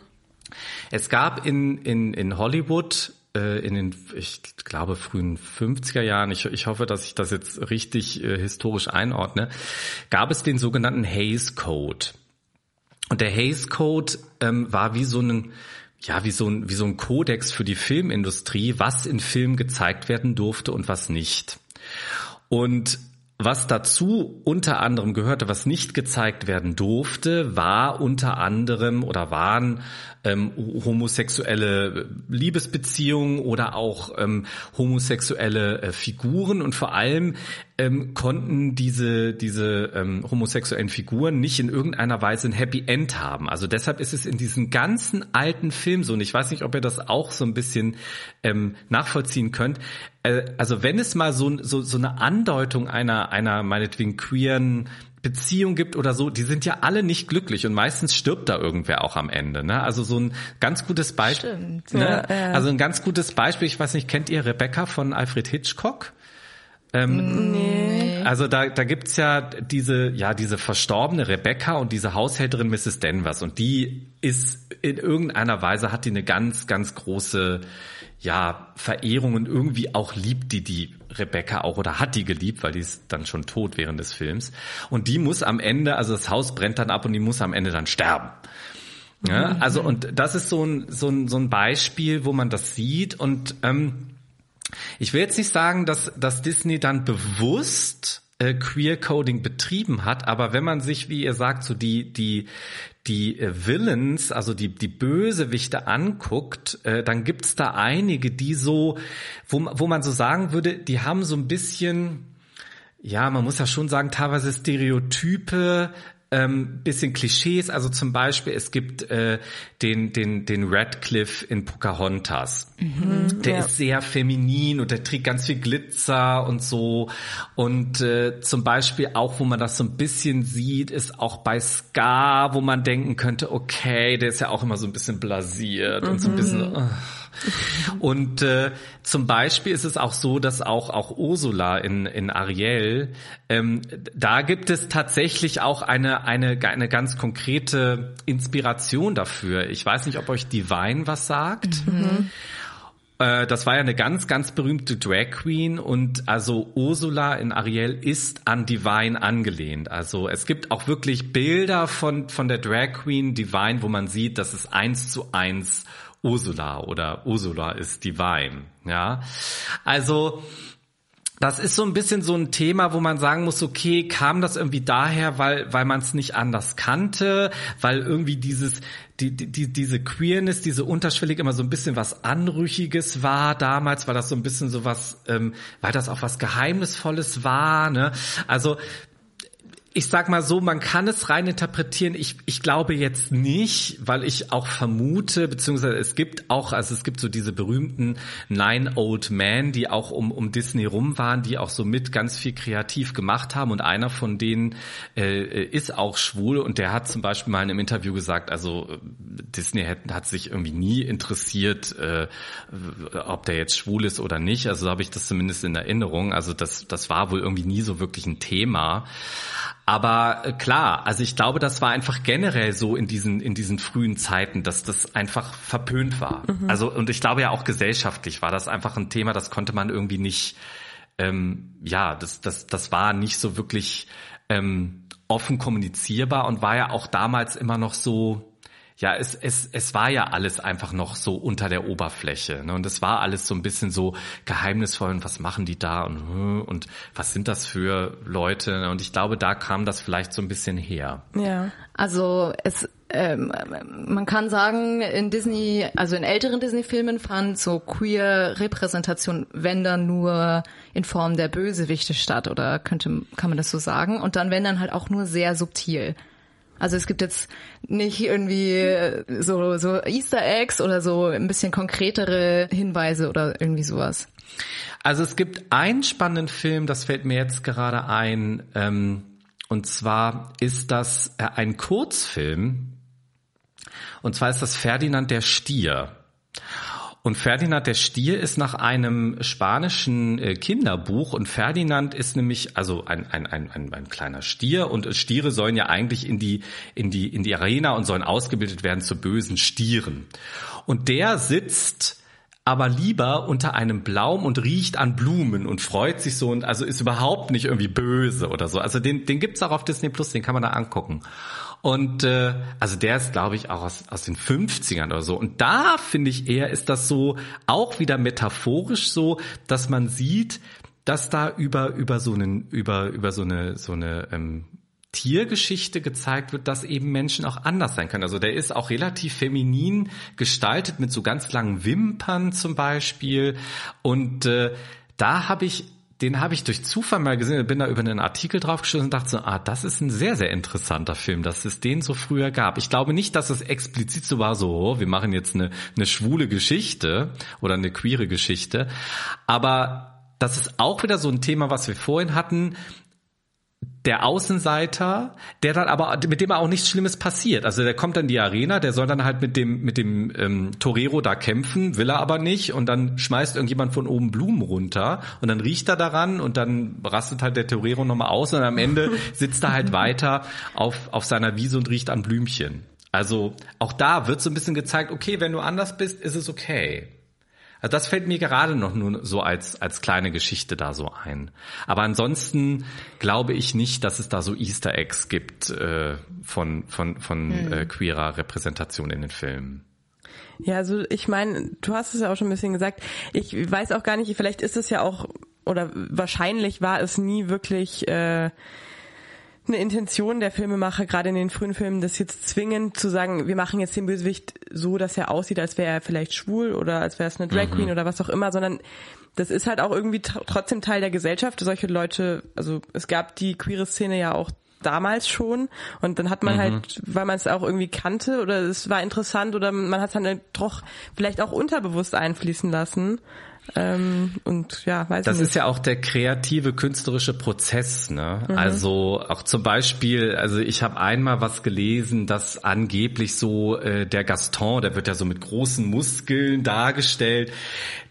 Speaker 5: es gab in, in, in Hollywood äh, in den, ich glaube, frühen 50er Jahren, ich, ich hoffe, dass ich das jetzt richtig äh, historisch einordne, gab es den sogenannten Hays Code. Und der Hays Code ähm, war wie so ein, ja, wie so ein, wie so ein Kodex für die Filmindustrie, was in Filmen gezeigt werden durfte und was nicht. Und was dazu unter anderem gehörte, was nicht gezeigt werden durfte, war unter anderem oder waren ähm, homosexuelle Liebesbeziehungen oder auch ähm, homosexuelle äh, Figuren und vor allem ähm, konnten diese diese ähm, homosexuellen Figuren nicht in irgendeiner Weise ein Happy End haben. Also deshalb ist es in diesen ganzen alten Filmen so und ich weiß nicht, ob ihr das auch so ein bisschen ähm, nachvollziehen könnt. Äh, also wenn es mal so, so so eine Andeutung einer einer meinetwegen queeren Beziehung gibt oder so, die sind ja alle nicht glücklich und meistens stirbt da irgendwer auch am Ende. Ne? Also so ein ganz gutes Beispiel. Ne? Ja, ja. Also ein ganz gutes Beispiel, ich weiß nicht, kennt ihr Rebecca von Alfred Hitchcock? Ähm, nee. Also da, da gibt's ja diese, ja, diese verstorbene Rebecca und diese Haushälterin Mrs. Denvers und die ist in irgendeiner Weise hat die eine ganz, ganz große, ja, Verehrung und irgendwie auch liebt die die Rebecca auch oder hat die geliebt, weil die ist dann schon tot während des Films und die muss am Ende, also das Haus brennt dann ab und die muss am Ende dann sterben. Ja, mhm. also und das ist so ein, so ein, so ein Beispiel, wo man das sieht und ähm, ich will jetzt nicht sagen, dass, dass Disney dann bewusst äh, Queer Coding betrieben hat, aber wenn man sich, wie ihr sagt, so die die die äh, Villains, also die die Bösewichte anguckt, äh, dann gibt's da einige, die so, wo wo man so sagen würde, die haben so ein bisschen ja, man muss ja schon sagen, teilweise Stereotype ähm, bisschen Klischees, also zum Beispiel es gibt äh, den den den Radcliffe in Pocahontas, mhm, der ja. ist sehr feminin und der trägt ganz viel Glitzer und so und äh, zum Beispiel auch, wo man das so ein bisschen sieht, ist auch bei Scar, wo man denken könnte, okay, der ist ja auch immer so ein bisschen blasiert mhm. und so ein bisschen. Uh, und äh, zum Beispiel ist es auch so, dass auch auch Ursula in in Ariel, ähm, da gibt es tatsächlich auch eine eine eine ganz konkrete Inspiration dafür. Ich weiß nicht, ob euch Divine was sagt. Mhm. Äh, das war ja eine ganz, ganz berühmte Drag Queen und also Ursula in Ariel ist an Divine angelehnt. Also es gibt auch wirklich Bilder von, von der Drag Queen Divine, wo man sieht, dass es eins zu eins Ursula oder Ursula ist divine, ja. Also, das ist so ein bisschen so ein Thema, wo man sagen muss, okay, kam das irgendwie daher, weil weil man es nicht anders kannte, weil irgendwie dieses die, die diese Queerness, diese unterschwellig immer so ein bisschen was anrüchiges war damals, weil das so ein bisschen so was, ähm, weil das auch was Geheimnisvolles war, ne? Also ich sag mal so, man kann es rein interpretieren. Ich, ich glaube jetzt nicht, weil ich auch vermute, beziehungsweise es gibt auch, also es gibt so diese berühmten Nine Old Men, die auch um, um Disney rum waren, die auch so mit ganz viel kreativ gemacht haben. Und einer von denen äh, ist auch schwul und der hat zum Beispiel mal in einem Interview gesagt, also Disney hat, hat sich irgendwie nie interessiert, äh, ob der jetzt schwul ist oder nicht. Also so habe ich das zumindest in Erinnerung. Also das, das war wohl irgendwie nie so wirklich ein Thema. Aber äh, klar, also ich glaube, das war einfach generell so in diesen in diesen frühen Zeiten, dass das einfach verpönt war. Mhm. Also und ich glaube ja auch gesellschaftlich war das einfach ein Thema, das konnte man irgendwie nicht. Ähm, ja, das das das war nicht so wirklich ähm, offen kommunizierbar und war ja auch damals immer noch so ja, es, es, es war ja alles einfach noch so unter der Oberfläche. Ne? Und es war alles so ein bisschen so geheimnisvoll und was machen die da und, hm, und was sind das für Leute? Ne? Und ich glaube, da kam das vielleicht so ein bisschen her.
Speaker 3: Ja, also es ähm, man kann sagen, in Disney, also in älteren Disney-Filmen fand so queer Repräsentation, wenn dann nur in Form der Bösewichte statt, oder könnte, kann man das so sagen? Und dann wenn dann halt auch nur sehr subtil. Also es gibt jetzt nicht irgendwie äh, so, so Easter Eggs oder so ein bisschen konkretere Hinweise oder irgendwie sowas.
Speaker 5: Also es gibt einen spannenden Film, das fällt mir jetzt gerade ein, ähm, und zwar ist das äh, ein Kurzfilm, und zwar ist das Ferdinand der Stier. Und Ferdinand der Stier ist nach einem spanischen äh, Kinderbuch und Ferdinand ist nämlich also ein, ein, ein, ein, ein kleiner Stier und Stiere sollen ja eigentlich in die, in die, in die Arena und sollen ausgebildet werden zu bösen Stieren. Und der sitzt aber lieber unter einem Baum und riecht an Blumen und freut sich so und also ist überhaupt nicht irgendwie böse oder so. Also den, den gibt's auch auf Disney Plus, den kann man da angucken. Und äh, also der ist, glaube ich, auch aus, aus den 50ern oder so. Und da finde ich eher, ist das so auch wieder metaphorisch so, dass man sieht, dass da über über so einen über über so eine so eine ähm, Tiergeschichte gezeigt wird, dass eben Menschen auch anders sein können. Also der ist auch relativ feminin gestaltet mit so ganz langen Wimpern zum Beispiel. Und äh, da habe ich den habe ich durch Zufall mal gesehen, bin da über einen Artikel draufgestoßen und dachte so, ah, das ist ein sehr, sehr interessanter Film, dass es den so früher gab. Ich glaube nicht, dass es explizit so war, so, oh, wir machen jetzt eine, eine schwule Geschichte oder eine queere Geschichte. Aber das ist auch wieder so ein Thema, was wir vorhin hatten der Außenseiter, der dann aber mit dem auch nichts Schlimmes passiert. Also der kommt dann in die Arena, der soll dann halt mit dem mit dem ähm, Torero da kämpfen, will er aber nicht und dann schmeißt irgendjemand von oben Blumen runter und dann riecht er daran und dann rastet halt der Torero nochmal aus und am Ende sitzt er halt weiter auf auf seiner Wiese und riecht an Blümchen. Also auch da wird so ein bisschen gezeigt, okay, wenn du anders bist, ist es okay. Also das fällt mir gerade noch nur so als, als kleine Geschichte da so ein. Aber ansonsten glaube ich nicht, dass es da so Easter Eggs gibt äh, von, von, von hm. äh, queerer Repräsentation in den Filmen.
Speaker 4: Ja, also ich meine, du hast es ja auch schon ein bisschen gesagt. Ich weiß auch gar nicht, vielleicht ist es ja auch, oder wahrscheinlich war es nie wirklich äh, eine Intention der Filmemacher, gerade in den frühen Filmen, das jetzt zwingend zu sagen, wir machen jetzt den Bösewicht so, dass er aussieht, als wäre er vielleicht schwul oder als wäre es eine Drag Queen mhm. oder was auch immer, sondern das ist halt auch irgendwie trotzdem Teil der Gesellschaft. Solche Leute, also es gab die queere Szene ja auch damals schon und dann hat man mhm. halt, weil man es auch irgendwie kannte oder es war interessant oder man hat es dann doch vielleicht auch unterbewusst einfließen lassen ähm, und ja, weiß
Speaker 5: Das
Speaker 4: nicht.
Speaker 5: ist ja auch der kreative künstlerische Prozess, ne? Mhm. Also auch zum Beispiel, also ich habe einmal was gelesen, dass angeblich so äh, der Gaston, der wird ja so mit großen Muskeln dargestellt,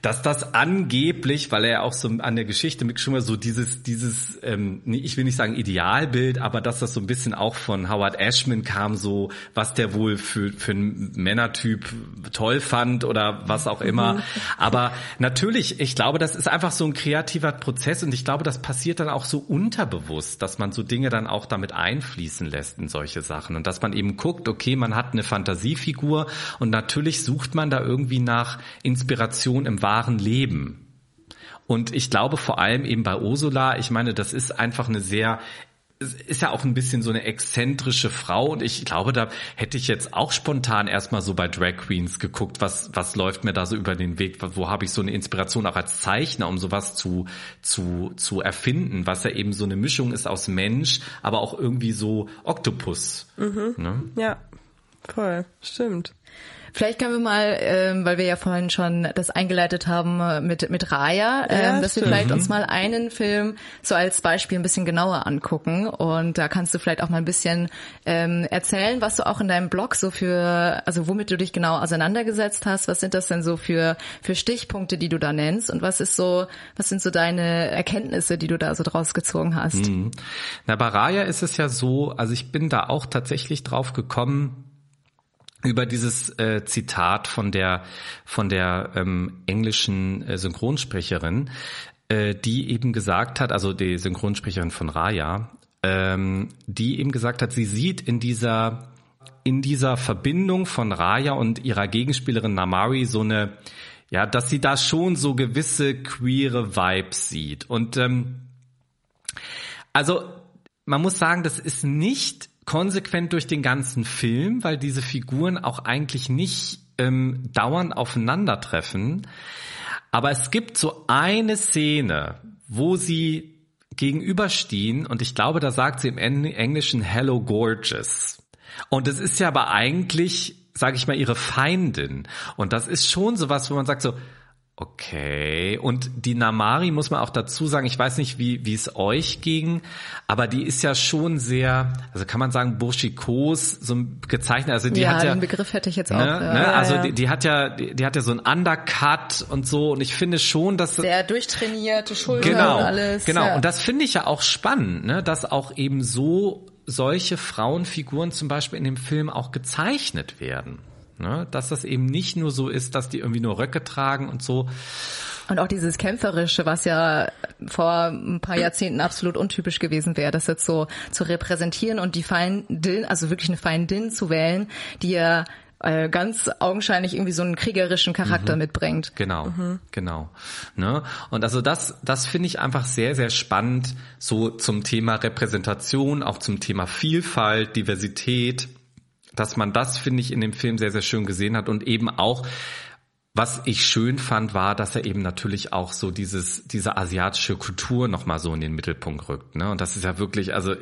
Speaker 5: dass das angeblich, weil er ja auch so an der Geschichte mitgeschrieben hat, so dieses, dieses, ähm, ich will nicht sagen Idealbild, aber dass das so ein bisschen auch von Howard Ashman kam, so was der wohl für, für einen Männertyp toll fand oder was auch immer. Mhm. Aber natürlich, ich glaube, das ist einfach so ein kreativer Prozess und ich glaube, das passiert dann auch so unterbewusst, dass man so Dinge dann auch damit einfließen lässt in solche Sachen und dass man eben guckt, okay, man hat eine Fantasiefigur und natürlich sucht man da irgendwie nach Inspiration im wahren Leben. Und ich glaube vor allem eben bei Ursula, ich meine, das ist einfach eine sehr ist ja auch ein bisschen so eine exzentrische Frau und ich glaube, da hätte ich jetzt auch spontan erstmal so bei Drag Queens geguckt, was was läuft mir da so über den Weg, wo habe ich so eine Inspiration auch als Zeichner, um sowas zu zu zu erfinden, was ja eben so eine Mischung ist aus Mensch, aber auch irgendwie so Oktopus.
Speaker 4: Mhm. Ne? Ja, voll, stimmt.
Speaker 3: Vielleicht können wir mal, ähm, weil wir ja vorhin schon das eingeleitet haben äh, mit mit Raya, ähm, ja, dass wir vielleicht uns mal einen Film so als Beispiel ein bisschen genauer angucken und da kannst du vielleicht auch mal ein bisschen ähm, erzählen, was du auch in deinem Blog so für, also womit du dich genau auseinandergesetzt hast. Was sind das denn so für für Stichpunkte, die du da nennst und was ist so, was sind so deine Erkenntnisse, die du da so draus gezogen hast? Mhm.
Speaker 5: Na, bei Raya ist es ja so, also ich bin da auch tatsächlich drauf gekommen über dieses äh, Zitat von der von der ähm, englischen äh, Synchronsprecherin, äh, die eben gesagt hat, also die Synchronsprecherin von Raya, ähm, die eben gesagt hat, sie sieht in dieser in dieser Verbindung von Raya und ihrer Gegenspielerin Namari so eine, ja, dass sie da schon so gewisse queere Vibes sieht. Und ähm, also man muss sagen, das ist nicht konsequent durch den ganzen Film, weil diese Figuren auch eigentlich nicht ähm, dauernd aufeinandertreffen. Aber es gibt so eine Szene, wo sie gegenüberstehen und ich glaube, da sagt sie im Englischen Hello Gorgeous. Und es ist ja aber eigentlich, sage ich mal, ihre Feindin. Und das ist schon sowas, wo man sagt so, Okay, und die Namari muss man auch dazu sagen, ich weiß nicht, wie, wie es euch ging, aber die ist ja schon sehr, also kann man sagen, burschikos, so gezeichnet, also die
Speaker 3: ja,
Speaker 5: hat ja...
Speaker 3: den Begriff hätte ich jetzt
Speaker 5: ne,
Speaker 3: auch.
Speaker 5: Ne, ja, also ja. Die, die hat ja, die, die, hat ja so ein Undercut und so und ich finde schon, dass...
Speaker 3: Sehr durchtrainierte Schulter
Speaker 5: genau,
Speaker 3: und alles.
Speaker 5: Genau, und das finde ich ja auch spannend, ne, dass auch eben so solche Frauenfiguren zum Beispiel in dem Film auch gezeichnet werden. Ne? Dass das eben nicht nur so ist, dass die irgendwie nur Röcke tragen und so.
Speaker 3: Und auch dieses Kämpferische, was ja vor ein paar Jahrzehnten absolut untypisch gewesen wäre, das jetzt so zu repräsentieren und die Feindin, also wirklich eine Feindin zu wählen, die ja äh, ganz augenscheinlich irgendwie so einen kriegerischen Charakter mhm. mitbringt.
Speaker 5: Genau, mhm. genau. Ne? Und also das, das finde ich einfach sehr, sehr spannend, so zum Thema Repräsentation, auch zum Thema Vielfalt, Diversität dass man das, finde ich, in dem Film sehr, sehr schön gesehen hat und eben auch, was ich schön fand, war, dass er eben natürlich auch so dieses, diese asiatische Kultur nochmal so in den Mittelpunkt rückt. Ne? Und das ist ja wirklich, also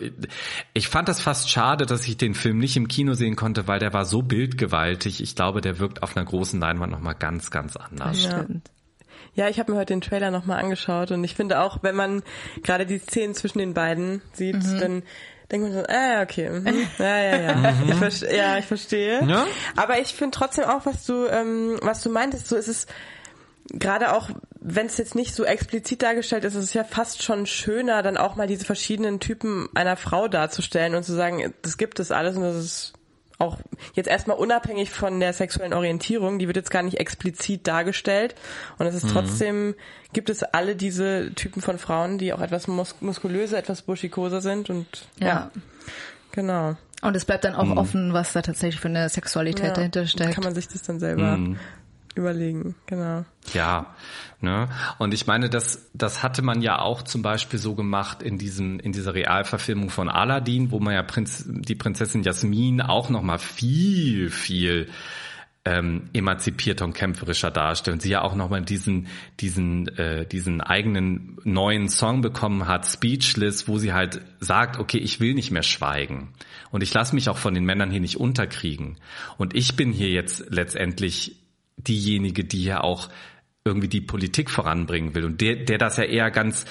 Speaker 5: ich fand das fast schade, dass ich den Film nicht im Kino sehen konnte, weil der war so bildgewaltig. Ich glaube, der wirkt auf einer großen Leinwand nochmal ganz, ganz anders.
Speaker 4: Ja. Ja, ich habe mir heute den Trailer nochmal angeschaut und ich finde auch, wenn man gerade die Szenen zwischen den beiden sieht, mhm. dann denkt man so, ah, okay, mhm. ja, ja, ja, mhm. ich ja, ich verstehe. Ja? Aber ich finde trotzdem auch, was du, ähm, was du meintest, so ist es gerade auch, wenn es jetzt nicht so explizit dargestellt ist, ist es ja fast schon schöner, dann auch mal diese verschiedenen Typen einer Frau darzustellen und zu sagen, das gibt es alles und das ist auch jetzt erstmal unabhängig von der sexuellen Orientierung, die wird jetzt gar nicht explizit dargestellt. Und es ist mhm. trotzdem, gibt es alle diese Typen von Frauen, die auch etwas mus muskulöser, etwas buschikoser sind und ja. ja. Genau.
Speaker 3: Und es bleibt dann auch mhm. offen, was da tatsächlich für eine Sexualität ja, dahinter steckt.
Speaker 4: Kann man sich das dann selber mhm überlegen, genau.
Speaker 5: Ja, ne? Und ich meine, das, das hatte man ja auch zum Beispiel so gemacht in diesem, in dieser Realverfilmung von Aladdin, wo man ja Prinz, die Prinzessin Jasmin auch noch mal viel, viel ähm, emanzipierter und kämpferischer darstellt und sie ja auch nochmal diesen, diesen, äh, diesen eigenen neuen Song bekommen hat, Speechless, wo sie halt sagt, okay, ich will nicht mehr schweigen und ich lasse mich auch von den Männern hier nicht unterkriegen und ich bin hier jetzt letztendlich diejenige, die ja auch irgendwie die Politik voranbringen will und der, der das ja eher ganz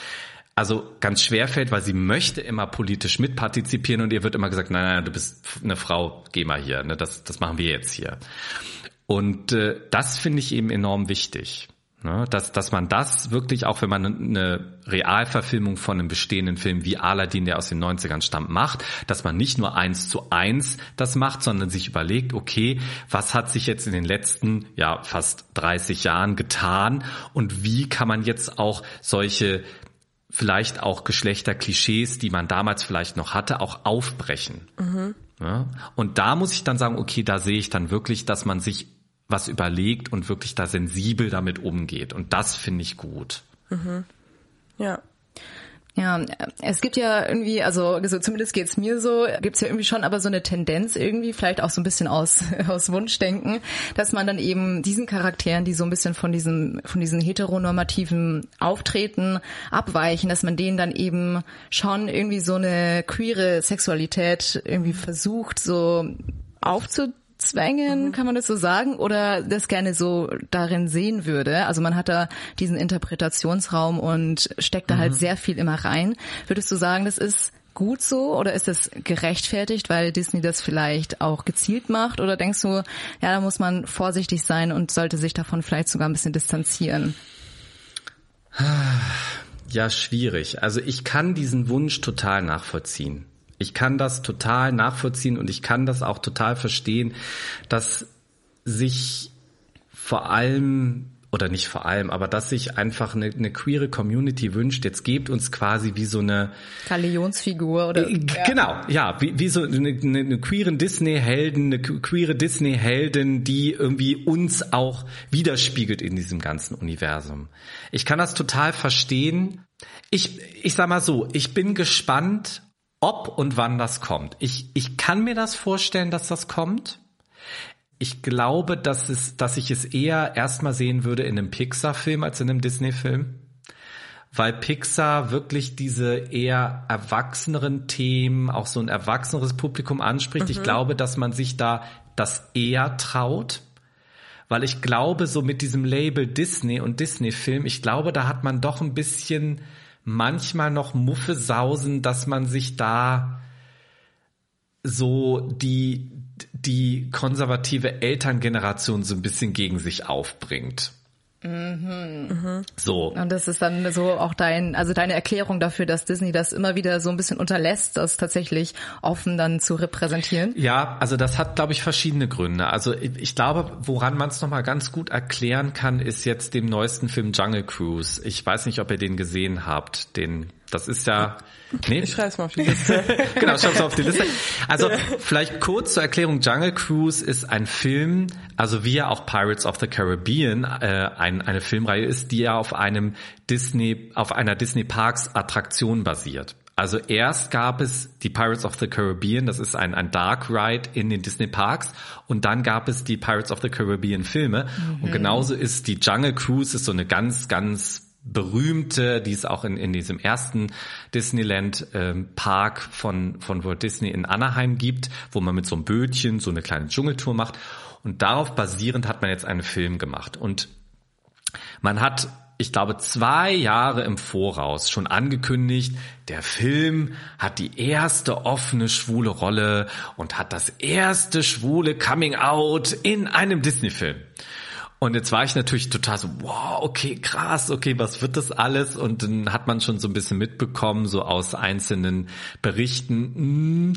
Speaker 5: also ganz schwer fällt, weil sie möchte immer politisch mitpartizipieren und ihr wird immer gesagt, nein, nein, du bist eine Frau, geh mal hier, ne, das, das machen wir jetzt hier. Und äh, das finde ich eben enorm wichtig. Ne, dass, dass man das wirklich, auch wenn man eine Realverfilmung von einem bestehenden Film wie Aladdin, der aus den 90ern stammt, macht, dass man nicht nur eins zu eins das macht, sondern sich überlegt, okay, was hat sich jetzt in den letzten, ja, fast 30 Jahren getan und wie kann man jetzt auch solche vielleicht auch Geschlechterklischees, die man damals vielleicht noch hatte, auch aufbrechen. Mhm. Ja, und da muss ich dann sagen, okay, da sehe ich dann wirklich, dass man sich was überlegt und wirklich da sensibel damit umgeht. Und das finde ich gut. Mhm.
Speaker 3: Ja. Ja, es gibt ja irgendwie, also, also zumindest geht's mir so, gibt's ja irgendwie schon aber so eine Tendenz irgendwie, vielleicht auch so ein bisschen aus, aus Wunschdenken, dass man dann eben diesen Charakteren, die so ein bisschen von diesem, von diesen heteronormativen Auftreten abweichen, dass man denen dann eben schon irgendwie so eine queere Sexualität irgendwie versucht, so aufzunehmen zwängen, mhm. kann man das so sagen, oder das gerne so darin sehen würde. Also man hat da diesen Interpretationsraum und steckt da halt mhm. halt sehr viel immer rein. Würdest du sagen, das ist gut so oder ist das gerechtfertigt, weil Disney das vielleicht auch gezielt macht? Oder denkst du, ja, da muss man vorsichtig sein und sollte sich davon vielleicht sogar ein bisschen distanzieren?
Speaker 5: Ja, schwierig. Also ich kann diesen Wunsch total nachvollziehen. Ich kann das total nachvollziehen und ich kann das auch total verstehen, dass sich vor allem oder nicht vor allem, aber dass sich einfach eine, eine queere Community wünscht, jetzt gebt uns quasi wie so eine
Speaker 3: Galionsfigur oder
Speaker 5: äh, genau, ja, wie, wie so eine, eine, eine queeren Disney-Helden, eine queere Disney-Heldin, die irgendwie uns auch widerspiegelt in diesem ganzen Universum. Ich kann das total verstehen. Ich, ich sag mal so, ich bin gespannt, ob und wann das kommt. Ich, ich kann mir das vorstellen, dass das kommt. Ich glaube, dass es, dass ich es eher erstmal sehen würde in einem Pixar-Film als in einem Disney-Film. Weil Pixar wirklich diese eher erwachseneren Themen, auch so ein erwachseneres Publikum anspricht. Mhm. Ich glaube, dass man sich da das eher traut. Weil ich glaube, so mit diesem Label Disney und Disney-Film, ich glaube, da hat man doch ein bisschen manchmal noch Muffe sausen, dass man sich da so die, die konservative Elterngeneration so ein bisschen gegen sich aufbringt.
Speaker 3: Mhm. So. Und das ist dann so auch dein, also deine Erklärung dafür, dass Disney das immer wieder so ein bisschen unterlässt, das tatsächlich offen dann zu repräsentieren?
Speaker 5: Ja, also das hat, glaube ich, verschiedene Gründe. Also ich glaube, woran man es nochmal ganz gut erklären kann, ist jetzt dem neuesten Film Jungle Cruise. Ich weiß nicht, ob ihr den gesehen habt, den das ist ja.
Speaker 4: Nee. Ich schreibe es mal auf die Liste.
Speaker 5: genau, schreib's auf die Liste. Also vielleicht kurz zur Erklärung: Jungle Cruise ist ein Film, also wie ja auch Pirates of the Caribbean äh, ein, eine Filmreihe ist, die ja auf einem Disney, auf einer Disney Parks Attraktion basiert. Also erst gab es die Pirates of the Caribbean, das ist ein, ein Dark Ride in den Disney Parks und dann gab es die Pirates of the Caribbean Filme mhm. und genauso ist die Jungle Cruise ist so eine ganz, ganz berühmte, die es auch in, in diesem ersten Disneyland ähm, Park von, von Walt Disney in Anaheim gibt, wo man mit so einem Bötchen so eine kleine Dschungeltour macht. Und darauf basierend hat man jetzt einen Film gemacht. Und man hat ich glaube, zwei Jahre im Voraus schon angekündigt, der Film hat die erste offene schwule Rolle und hat das erste schwule Coming Out in einem Disney-Film. Und jetzt war ich natürlich total so, wow, okay, krass, okay, was wird das alles? Und dann hat man schon so ein bisschen mitbekommen, so aus einzelnen Berichten. Hm.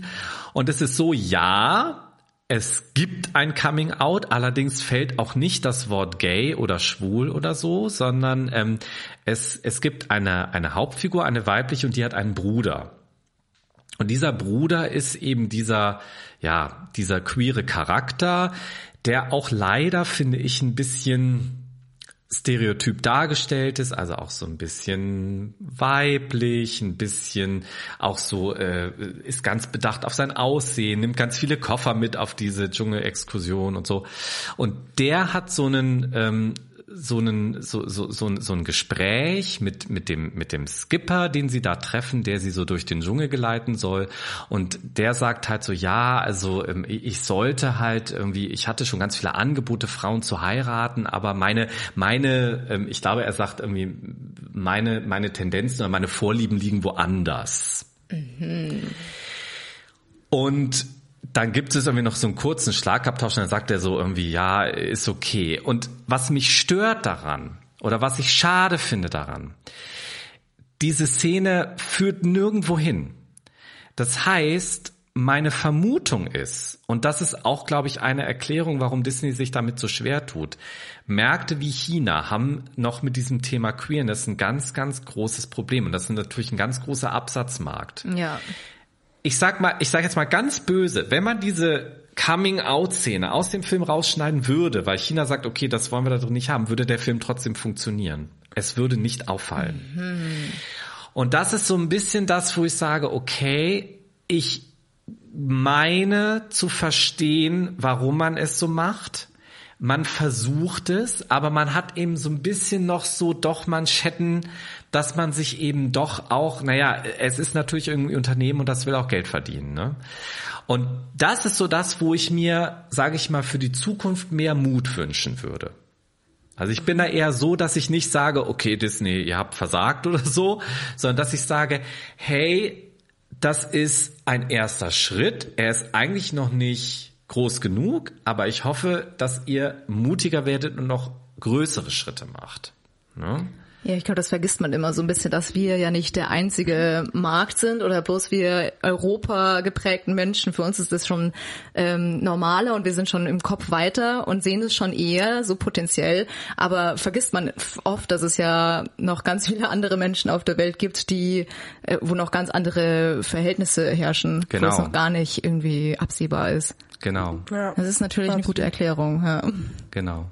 Speaker 5: Und es ist so, ja, es gibt ein Coming Out, allerdings fällt auch nicht das Wort gay oder schwul oder so, sondern ähm, es, es gibt eine, eine Hauptfigur, eine weibliche, und die hat einen Bruder. Und dieser Bruder ist eben dieser, ja, dieser queere Charakter, der auch leider, finde ich, ein bisschen Stereotyp dargestellt ist, also auch so ein bisschen weiblich, ein bisschen auch so äh, ist ganz bedacht auf sein Aussehen, nimmt ganz viele Koffer mit auf diese Dschungelexkursion und so. Und der hat so einen ähm, so einen so, so, so, so ein Gespräch mit mit dem mit dem Skipper, den sie da treffen, der sie so durch den Dschungel geleiten soll und der sagt halt so ja, also ähm, ich sollte halt irgendwie, ich hatte schon ganz viele Angebote Frauen zu heiraten, aber meine meine ähm, ich glaube, er sagt irgendwie meine meine Tendenzen oder meine Vorlieben liegen woanders. Mhm. Und dann gibt es irgendwie noch so einen kurzen Schlagabtausch und dann sagt er so irgendwie, ja, ist okay. Und was mich stört daran oder was ich schade finde daran, diese Szene führt nirgendwo hin. Das heißt, meine Vermutung ist, und das ist auch, glaube ich, eine Erklärung, warum Disney sich damit so schwer tut. Märkte wie China haben noch mit diesem Thema Queerness ein ganz, ganz großes Problem. Und das ist natürlich ein ganz großer Absatzmarkt.
Speaker 3: Ja
Speaker 5: ich sag mal, ich sag jetzt mal ganz böse, wenn man diese Coming-out-Szene aus dem Film rausschneiden würde, weil China sagt, okay, das wollen wir da drin nicht haben, würde der Film trotzdem funktionieren. Es würde nicht auffallen. Mhm. Und das ist so ein bisschen das, wo ich sage, okay, ich meine zu verstehen, warum man es so macht man versucht es, aber man hat eben so ein bisschen noch so doch Manschetten, dass man sich eben doch auch, naja, es ist natürlich irgendwie Unternehmen und das will auch Geld verdienen. Ne? Und das ist so das, wo ich mir, sage ich mal, für die Zukunft mehr Mut wünschen würde. Also ich bin da eher so, dass ich nicht sage, okay, Disney, ihr habt versagt oder so, sondern dass ich sage, hey, das ist ein erster Schritt. Er ist eigentlich noch nicht groß genug, aber ich hoffe, dass ihr mutiger werdet und noch größere Schritte macht. Ne?
Speaker 3: Ja, ich glaube, das vergisst man immer so ein bisschen, dass wir ja nicht der einzige Markt sind oder bloß wir Europa geprägten Menschen. Für uns ist das schon ähm, normaler und wir sind schon im Kopf weiter und sehen es schon eher so potenziell. Aber vergisst man oft, dass es ja noch ganz viele andere Menschen auf der Welt gibt, die, äh, wo noch ganz andere Verhältnisse herrschen, genau. wo es noch gar nicht irgendwie absehbar ist.
Speaker 5: Genau.
Speaker 3: Ja. Das ist natürlich eine gute Erklärung. Ja.
Speaker 5: Genau.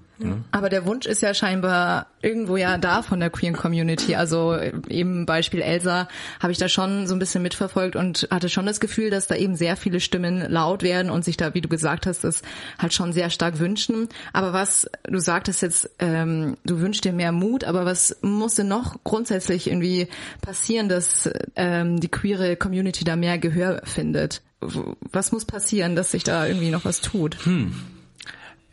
Speaker 3: Aber der Wunsch ist ja scheinbar irgendwo ja da von der Queer Community. Also eben Beispiel Elsa habe ich da schon so ein bisschen mitverfolgt und hatte schon das Gefühl, dass da eben sehr viele Stimmen laut werden und sich da, wie du gesagt hast, das halt schon sehr stark wünschen. Aber was du sagtest jetzt, ähm, du wünschst dir mehr Mut, aber was muss denn noch grundsätzlich irgendwie passieren, dass ähm, die queere Community da mehr Gehör findet? Was muss passieren, dass sich da irgendwie noch was tut?
Speaker 5: Hm.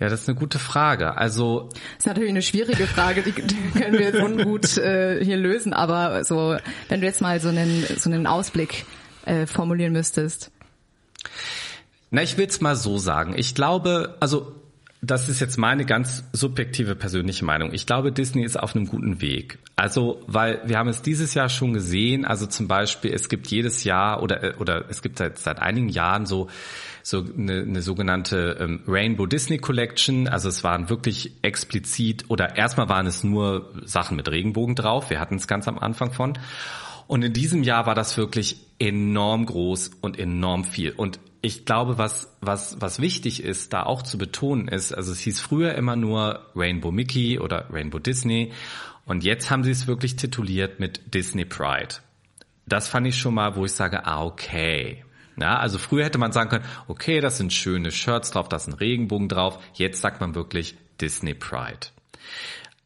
Speaker 5: Ja, das ist eine gute Frage. Also
Speaker 3: das ist natürlich eine schwierige Frage, die, die können wir jetzt ungut äh, hier lösen. Aber so, wenn du jetzt mal so einen so einen Ausblick äh, formulieren müsstest.
Speaker 5: Na, ich will es mal so sagen. Ich glaube, also das ist jetzt meine ganz subjektive persönliche Meinung. Ich glaube, Disney ist auf einem guten Weg. Also, weil wir haben es dieses Jahr schon gesehen. Also zum Beispiel, es gibt jedes Jahr oder äh, oder es gibt seit seit einigen Jahren so so eine, eine sogenannte ähm, Rainbow Disney Collection. Also es waren wirklich explizit oder erstmal waren es nur Sachen mit Regenbogen drauf. Wir hatten es ganz am Anfang von. Und in diesem Jahr war das wirklich enorm groß und enorm viel. Und ich glaube, was, was, was wichtig ist, da auch zu betonen ist, also es hieß früher immer nur Rainbow Mickey oder Rainbow Disney. Und jetzt haben sie es wirklich tituliert mit Disney Pride. Das fand ich schon mal, wo ich sage, ah, okay. Ja, also früher hätte man sagen können, okay, das sind schöne Shirts drauf, da ist ein Regenbogen drauf. Jetzt sagt man wirklich Disney Pride.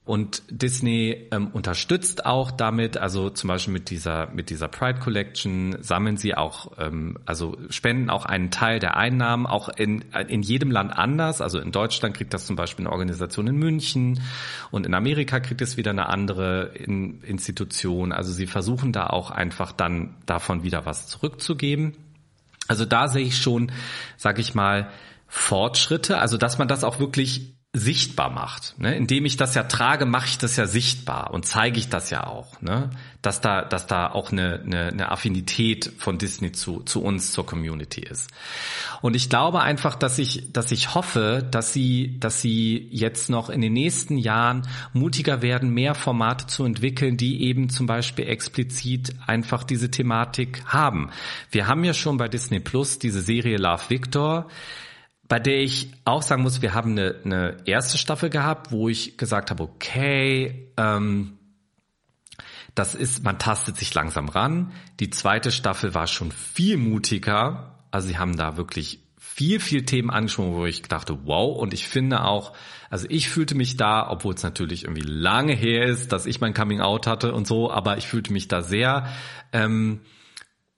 Speaker 5: Und Disney ähm, unterstützt auch damit, also zum Beispiel mit dieser mit dieser Pride Collection sammeln sie auch, ähm, also spenden auch einen Teil der Einnahmen, auch in in jedem Land anders. Also in Deutschland kriegt das zum Beispiel eine Organisation in München und in Amerika kriegt es wieder eine andere in, Institution. Also sie versuchen da auch einfach dann davon wieder was zurückzugeben. Also da sehe ich schon, sag ich mal, Fortschritte, also dass man das auch wirklich sichtbar macht. Ne? Indem ich das ja trage, mache ich das ja sichtbar und zeige ich das ja auch, ne? dass da, dass da auch eine, eine, eine Affinität von Disney zu, zu uns, zur Community ist. Und ich glaube einfach, dass ich, dass ich hoffe, dass sie, dass sie jetzt noch in den nächsten Jahren mutiger werden, mehr Formate zu entwickeln, die eben zum Beispiel explizit einfach diese Thematik haben. Wir haben ja schon bei Disney Plus diese Serie Love Victor bei der ich auch sagen muss, wir haben eine, eine erste Staffel gehabt, wo ich gesagt habe, okay, ähm, das ist, man tastet sich langsam ran. Die zweite Staffel war schon viel mutiger. Also sie haben da wirklich viel, viel Themen angesprochen, wo ich dachte, wow. Und ich finde auch, also ich fühlte mich da, obwohl es natürlich irgendwie lange her ist, dass ich mein Coming Out hatte und so, aber ich fühlte mich da sehr ähm,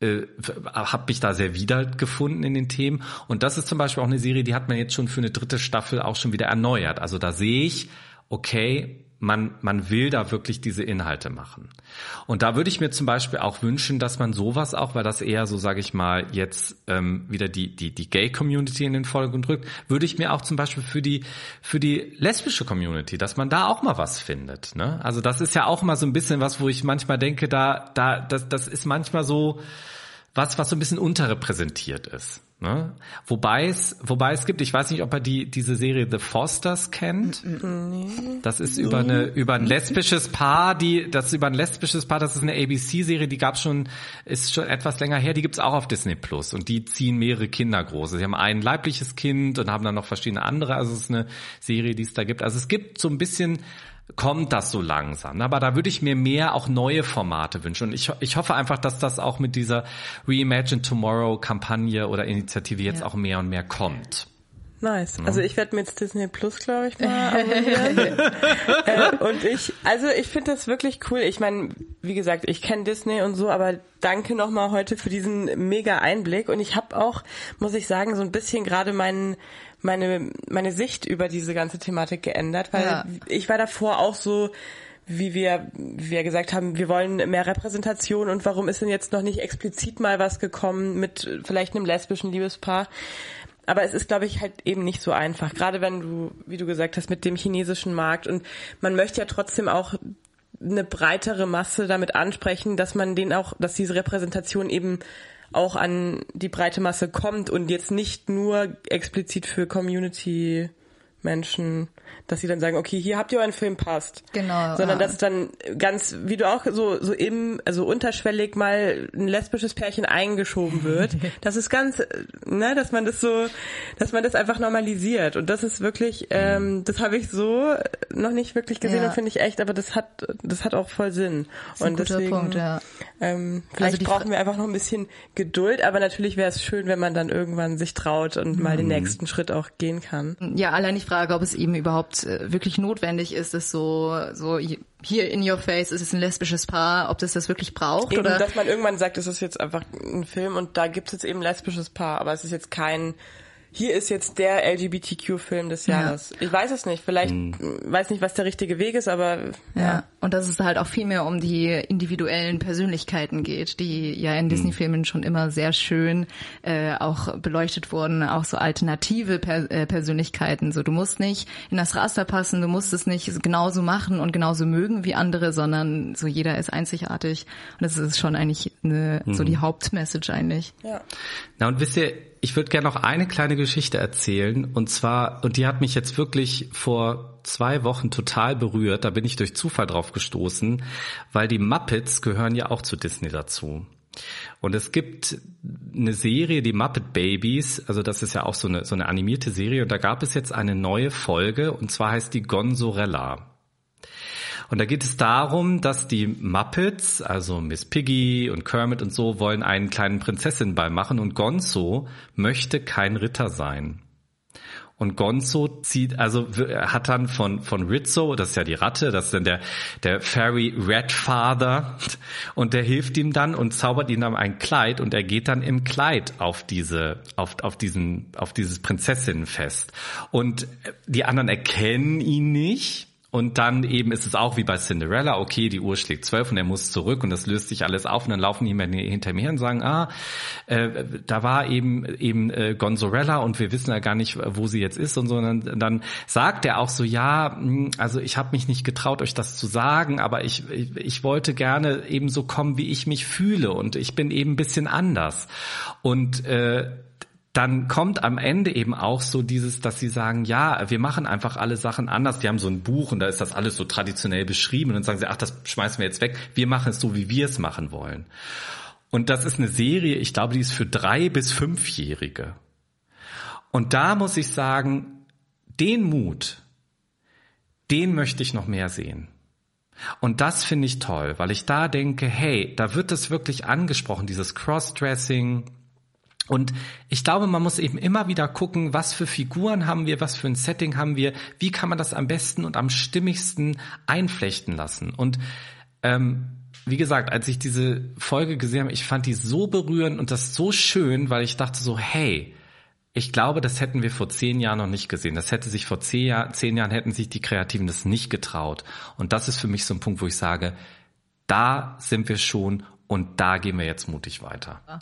Speaker 5: äh, habe mich da sehr wiedergefunden in den Themen. Und das ist zum Beispiel auch eine Serie, die hat man jetzt schon für eine dritte Staffel auch schon wieder erneuert. Also da sehe ich, okay, man, man will da wirklich diese Inhalte machen. Und da würde ich mir zum Beispiel auch wünschen, dass man sowas auch, weil das eher so, sage ich mal, jetzt ähm, wieder die, die, die Gay-Community in den Vordergrund drückt, würde ich mir auch zum Beispiel für die, für die lesbische Community, dass man da auch mal was findet. Ne? Also das ist ja auch mal so ein bisschen was, wo ich manchmal denke, da, da, das, das ist manchmal so was, was so ein bisschen unterrepräsentiert ist. Ne? Wobei es, wobei es gibt, ich weiß nicht, ob er die diese Serie The Fosters kennt. Nee. Das ist über eine über ein lesbisches Paar, die das ist über ein lesbisches Paar, das ist eine ABC-Serie, die gab schon ist schon etwas länger her, die gibt's auch auf Disney Plus und die ziehen mehrere Kinder groß. Sie haben ein leibliches Kind und haben dann noch verschiedene andere. Also es ist eine Serie, die es da gibt. Also es gibt so ein bisschen kommt das so langsam. Aber da würde ich mir mehr auch neue Formate wünschen. Und ich, ich hoffe einfach, dass das auch mit dieser Reimagine Tomorrow Kampagne oder Initiative jetzt ja. auch mehr und mehr kommt.
Speaker 4: Nice. Also ich werde mir jetzt Disney Plus, glaube ich, mal äh, und ich, also ich finde das wirklich cool. Ich meine, wie gesagt, ich kenne Disney und so, aber danke nochmal heute für diesen mega Einblick. Und ich habe auch, muss ich sagen, so ein bisschen gerade meinen meine, meine Sicht über diese ganze Thematik geändert, weil ja. ich war davor auch so, wie wir, wie wir gesagt haben, wir wollen mehr Repräsentation und warum ist denn jetzt noch nicht explizit mal was gekommen mit vielleicht einem lesbischen Liebespaar? Aber es ist, glaube ich, halt eben nicht so einfach. Gerade wenn du, wie du gesagt hast, mit dem chinesischen Markt und man möchte ja trotzdem auch eine breitere Masse damit ansprechen, dass man den auch, dass diese Repräsentation eben auch an die breite Masse kommt und jetzt nicht nur explizit für Community Menschen dass sie dann sagen, okay, hier habt ihr euren Film, passt.
Speaker 3: Genau.
Speaker 4: Sondern ja. dass dann ganz, wie du auch so, so im, also unterschwellig mal ein lesbisches Pärchen eingeschoben wird. das ist ganz, ne, dass man das so, dass man das einfach normalisiert. Und das ist wirklich, ähm, das habe ich so noch nicht wirklich gesehen ja. und finde ich echt, aber das hat, das hat auch voll Sinn.
Speaker 3: Und deswegen, Punkt, ja.
Speaker 4: Ähm, vielleicht also brauchen wir einfach noch ein bisschen Geduld, aber natürlich wäre es schön, wenn man dann irgendwann sich traut und mal den mhm. nächsten Schritt auch gehen kann.
Speaker 3: Ja, allein die Frage, ob es eben überhaupt äh, wirklich notwendig ist, dass so, so hier in your face ist es ein lesbisches Paar, ob das das wirklich braucht
Speaker 4: eben,
Speaker 3: oder
Speaker 4: dass man irgendwann sagt, es ist jetzt einfach ein Film und da gibt es jetzt eben ein lesbisches Paar, aber es ist jetzt kein hier ist jetzt der LGBTQ-Film des Jahres. Ja. Ich weiß es nicht. Vielleicht hm. weiß nicht, was der richtige Weg ist, aber
Speaker 3: ja. ja. Und dass es halt auch viel mehr um die individuellen Persönlichkeiten geht, die ja in hm. Disney-Filmen schon immer sehr schön äh, auch beleuchtet wurden, auch so alternative per äh, Persönlichkeiten. So, du musst nicht in das Raster passen, du musst es nicht genauso machen und genauso mögen wie andere, sondern so jeder ist einzigartig. Und das ist schon eigentlich eine, hm. so die Hauptmessage eigentlich.
Speaker 5: Ja. Na und wisst ihr, ich würde gerne noch eine kleine Geschichte erzählen. Und zwar, und die hat mich jetzt wirklich vor zwei Wochen total berührt, da bin ich durch Zufall drauf gestoßen, weil die Muppets gehören ja auch zu Disney dazu. Und es gibt eine Serie, die Muppet Babies, also das ist ja auch so eine, so eine animierte Serie. Und da gab es jetzt eine neue Folge. Und zwar heißt die Gonzorella. Und da geht es darum, dass die Muppets, also Miss Piggy und Kermit und so, wollen einen kleinen Prinzessinnenball machen und Gonzo möchte kein Ritter sein. Und Gonzo zieht, also hat dann von, von Rizzo, das ist ja die Ratte, das ist dann der, der Fairy Red Father, und der hilft ihm dann und zaubert ihm dann ein Kleid und er geht dann im Kleid auf diese, auf, auf diesen, auf dieses Prinzessinnenfest. Und die anderen erkennen ihn nicht und dann eben ist es auch wie bei Cinderella, okay, die Uhr schlägt zwölf und er muss zurück und das löst sich alles auf und dann laufen die hinter mir und sagen, ah, äh, da war eben eben äh, Gonzorella und wir wissen ja gar nicht, wo sie jetzt ist und so. Und dann, dann sagt er auch so, ja, hm, also ich habe mich nicht getraut, euch das zu sagen, aber ich, ich, ich wollte gerne eben so kommen, wie ich mich fühle und ich bin eben ein bisschen anders. Und äh, dann kommt am Ende eben auch so dieses, dass sie sagen, ja, wir machen einfach alle Sachen anders. Die haben so ein Buch und da ist das alles so traditionell beschrieben und dann sagen sie, ach, das schmeißen wir jetzt weg. Wir machen es so, wie wir es machen wollen. Und das ist eine Serie, ich glaube, die ist für drei bis fünfjährige. Und da muss ich sagen, den Mut, den möchte ich noch mehr sehen. Und das finde ich toll, weil ich da denke, hey, da wird es wirklich angesprochen, dieses Crossdressing, und ich glaube, man muss eben immer wieder gucken, was für Figuren haben wir, was für ein Setting haben wir, wie kann man das am besten und am stimmigsten einflechten lassen. Und ähm, wie gesagt, als ich diese Folge gesehen habe, ich fand die so berührend und das so schön, weil ich dachte so, hey, ich glaube, das hätten wir vor zehn Jahren noch nicht gesehen. Das hätte sich vor zehn, Jahr, zehn Jahren hätten sich die Kreativen das nicht getraut. Und das ist für mich so ein Punkt, wo ich sage, da sind wir schon und da gehen wir jetzt mutig weiter. Ja.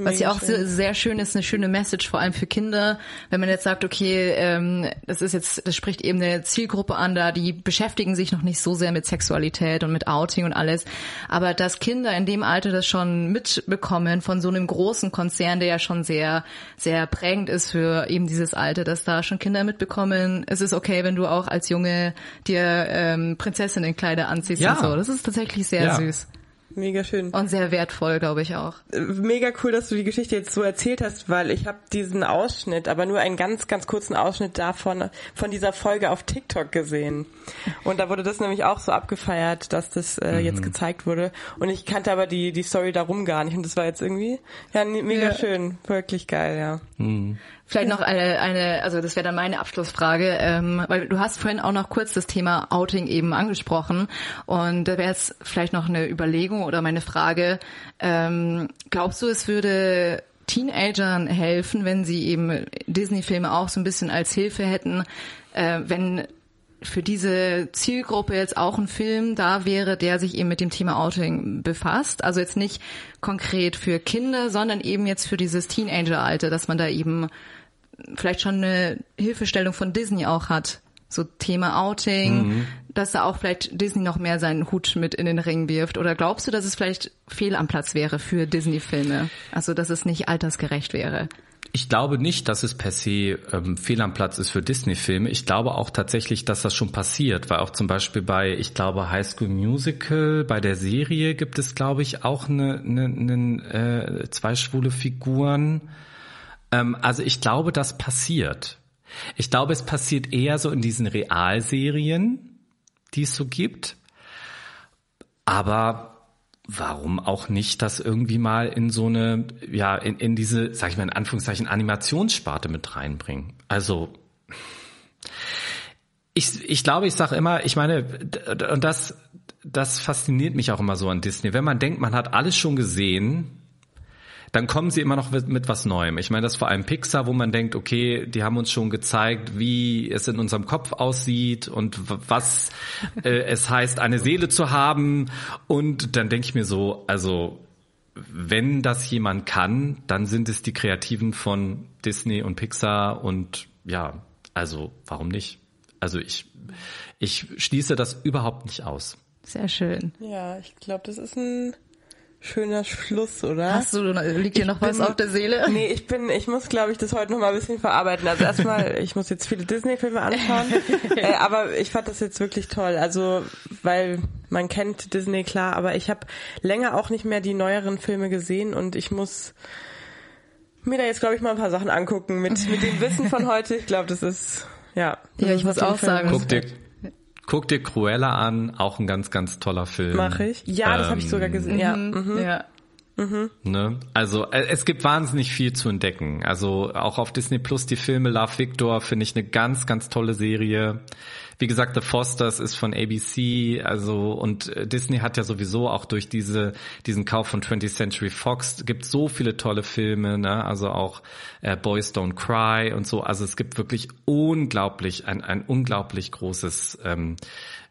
Speaker 3: Was ja auch schön. sehr schön ist, eine schöne Message, vor allem für Kinder. Wenn man jetzt sagt, okay, ähm, das ist jetzt, das spricht eben eine Zielgruppe an, da die beschäftigen sich noch nicht so sehr mit Sexualität und mit Outing und alles. Aber dass Kinder in dem Alter das schon mitbekommen von so einem großen Konzern, der ja schon sehr, sehr prägend ist für eben dieses Alter, dass da schon Kinder mitbekommen, es ist okay, wenn du auch als Junge dir ähm, Prinzessinnenkleider anziehst ja. und so. Das ist tatsächlich sehr ja. süß.
Speaker 4: Mega schön.
Speaker 3: Und sehr wertvoll, glaube ich auch.
Speaker 4: Mega cool, dass du die Geschichte jetzt so erzählt hast, weil ich habe diesen Ausschnitt, aber nur einen ganz, ganz kurzen Ausschnitt davon, von dieser Folge auf TikTok gesehen. Und da wurde das nämlich auch so abgefeiert, dass das äh, mhm. jetzt gezeigt wurde. Und ich kannte aber die, die Story darum gar nicht. Und das war jetzt irgendwie, ja, mega ja. schön. Wirklich geil, ja. Mhm.
Speaker 3: Vielleicht noch eine, eine also das wäre dann meine Abschlussfrage, ähm, weil du hast vorhin auch noch kurz das Thema Outing eben angesprochen und da wäre jetzt vielleicht noch eine Überlegung oder meine Frage, ähm, glaubst du, es würde Teenagern helfen, wenn sie eben Disney-Filme auch so ein bisschen als Hilfe hätten, äh, wenn für diese Zielgruppe jetzt auch ein Film da wäre, der sich eben mit dem Thema Outing befasst. Also jetzt nicht konkret für Kinder, sondern eben jetzt für dieses Teenager-Alter, dass man da eben vielleicht schon eine Hilfestellung von Disney auch hat. So Thema Outing, mhm. dass da auch vielleicht Disney noch mehr seinen Hut mit in den Ring wirft. Oder glaubst du, dass es vielleicht fehl am Platz wäre für Disney-Filme? Also dass es nicht altersgerecht wäre?
Speaker 5: Ich glaube nicht, dass es per se ähm, fehl am Platz ist für Disney-Filme. Ich glaube auch tatsächlich, dass das schon passiert, weil auch zum Beispiel bei, ich glaube, High School Musical, bei der Serie gibt es, glaube ich, auch eine, eine, eine äh, zwei schwule Figuren. Ähm, also ich glaube, das passiert. Ich glaube, es passiert eher so in diesen Realserien, die es so gibt. Aber warum auch nicht das irgendwie mal in so eine, ja, in, in diese, sag ich mal in Anführungszeichen, Animationssparte mit reinbringen? Also, ich, ich glaube, ich sage immer, ich meine, und das, das fasziniert mich auch immer so an Disney. Wenn man denkt, man hat alles schon gesehen, dann kommen sie immer noch mit, mit was Neuem. Ich meine, das ist vor allem Pixar, wo man denkt, okay, die haben uns schon gezeigt, wie es in unserem Kopf aussieht und was äh, es heißt, eine Seele zu haben. Und dann denke ich mir so, also wenn das jemand kann, dann sind es die Kreativen von Disney und Pixar und ja, also warum nicht? Also ich, ich schließe das überhaupt nicht aus.
Speaker 3: Sehr schön.
Speaker 4: Ja, ich glaube, das ist ein schöner Schluss, oder?
Speaker 3: Hast du, liegt dir noch bin, was auf der Seele?
Speaker 4: Nee, ich bin, ich muss, glaube ich, das heute noch mal ein bisschen verarbeiten. Also erstmal, ich muss jetzt viele Disney-Filme anschauen, äh, aber ich fand das jetzt wirklich toll. Also, weil man kennt Disney klar, aber ich habe länger auch nicht mehr die neueren Filme gesehen und ich muss mir da jetzt, glaube ich, mal ein paar Sachen angucken mit, mit dem Wissen von heute. Ich glaube, das ist, ja.
Speaker 3: Ja, ich muss auch sagen.
Speaker 5: Guck dir, Guck dir Cruella an, auch ein ganz, ganz toller Film.
Speaker 4: Mach ich. Ja, das ähm, habe ich sogar gesehen. Ja.
Speaker 3: Mhm. ja.
Speaker 5: Mhm. Ne? Also äh, es gibt wahnsinnig viel zu entdecken. Also auch auf Disney Plus die Filme Love Victor finde ich eine ganz, ganz tolle Serie. Wie gesagt, The Fosters ist von ABC, also und äh, Disney hat ja sowieso auch durch diese diesen Kauf von 20th Century Fox gibt so viele tolle Filme, ne? Also auch äh, Boys Don't Cry und so. Also es gibt wirklich unglaublich ein ein unglaublich großes ähm,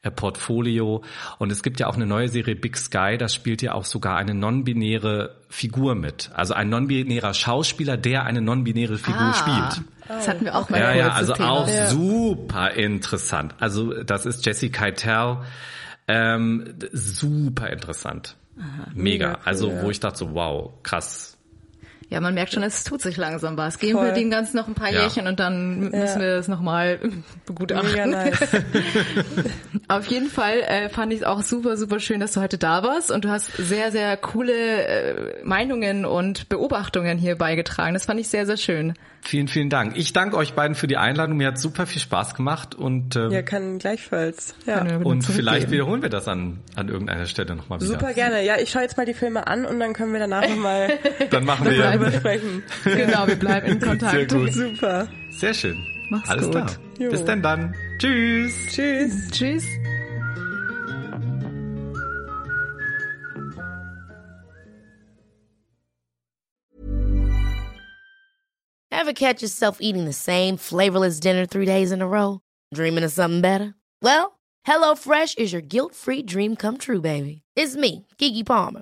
Speaker 5: äh, Portfolio. Und es gibt ja auch eine neue Serie Big Sky, da spielt ja auch sogar eine non-binäre Figur mit. Also ein non-binärer Schauspieler, der eine non-binäre Figur ah. spielt.
Speaker 3: Das hatten wir auch mal.
Speaker 5: Ja, ja, also Thema. auch ja. super interessant. Also das ist Jessie Keitel. Ähm, super interessant. Aha, mega. mega also wo ich dachte so, wow, krass.
Speaker 3: Ja, man merkt schon, es tut sich langsam was. Geben Voll. wir dem Ganzen noch ein paar ja. Jährchen und dann ja. müssen wir es nochmal begutachten. Mega nice. Auf jeden Fall äh, fand ich es auch super, super schön, dass du heute da warst und du hast sehr, sehr coole äh, Meinungen und Beobachtungen hier beigetragen. Das fand ich sehr, sehr schön.
Speaker 5: Vielen, vielen Dank. Ich danke euch beiden für die Einladung. Mir hat super viel Spaß gemacht und
Speaker 4: ähm, ja, kann gleichfalls. Ja.
Speaker 5: und vielleicht wiederholen wir das an an irgendeiner Stelle nochmal wieder.
Speaker 4: Super gerne. Ja, ich schaue jetzt mal die Filme an und dann können wir danach nochmal
Speaker 5: dann machen wir
Speaker 4: darüber sprechen.
Speaker 3: Genau, wir bleiben in Kontakt.
Speaker 5: Sehr gut.
Speaker 4: Super.
Speaker 5: Sehr schön.
Speaker 3: Mach's
Speaker 5: Alles
Speaker 3: gut.
Speaker 5: klar. Jo. Bis denn dann. Tschüss.
Speaker 4: Tschüss.
Speaker 3: Tschüss.
Speaker 6: Ever catch yourself eating the same flavorless dinner three days in a row? Dreaming of something better? Well, HelloFresh is your guilt-free dream come true, baby. It's me, Kiki Palmer.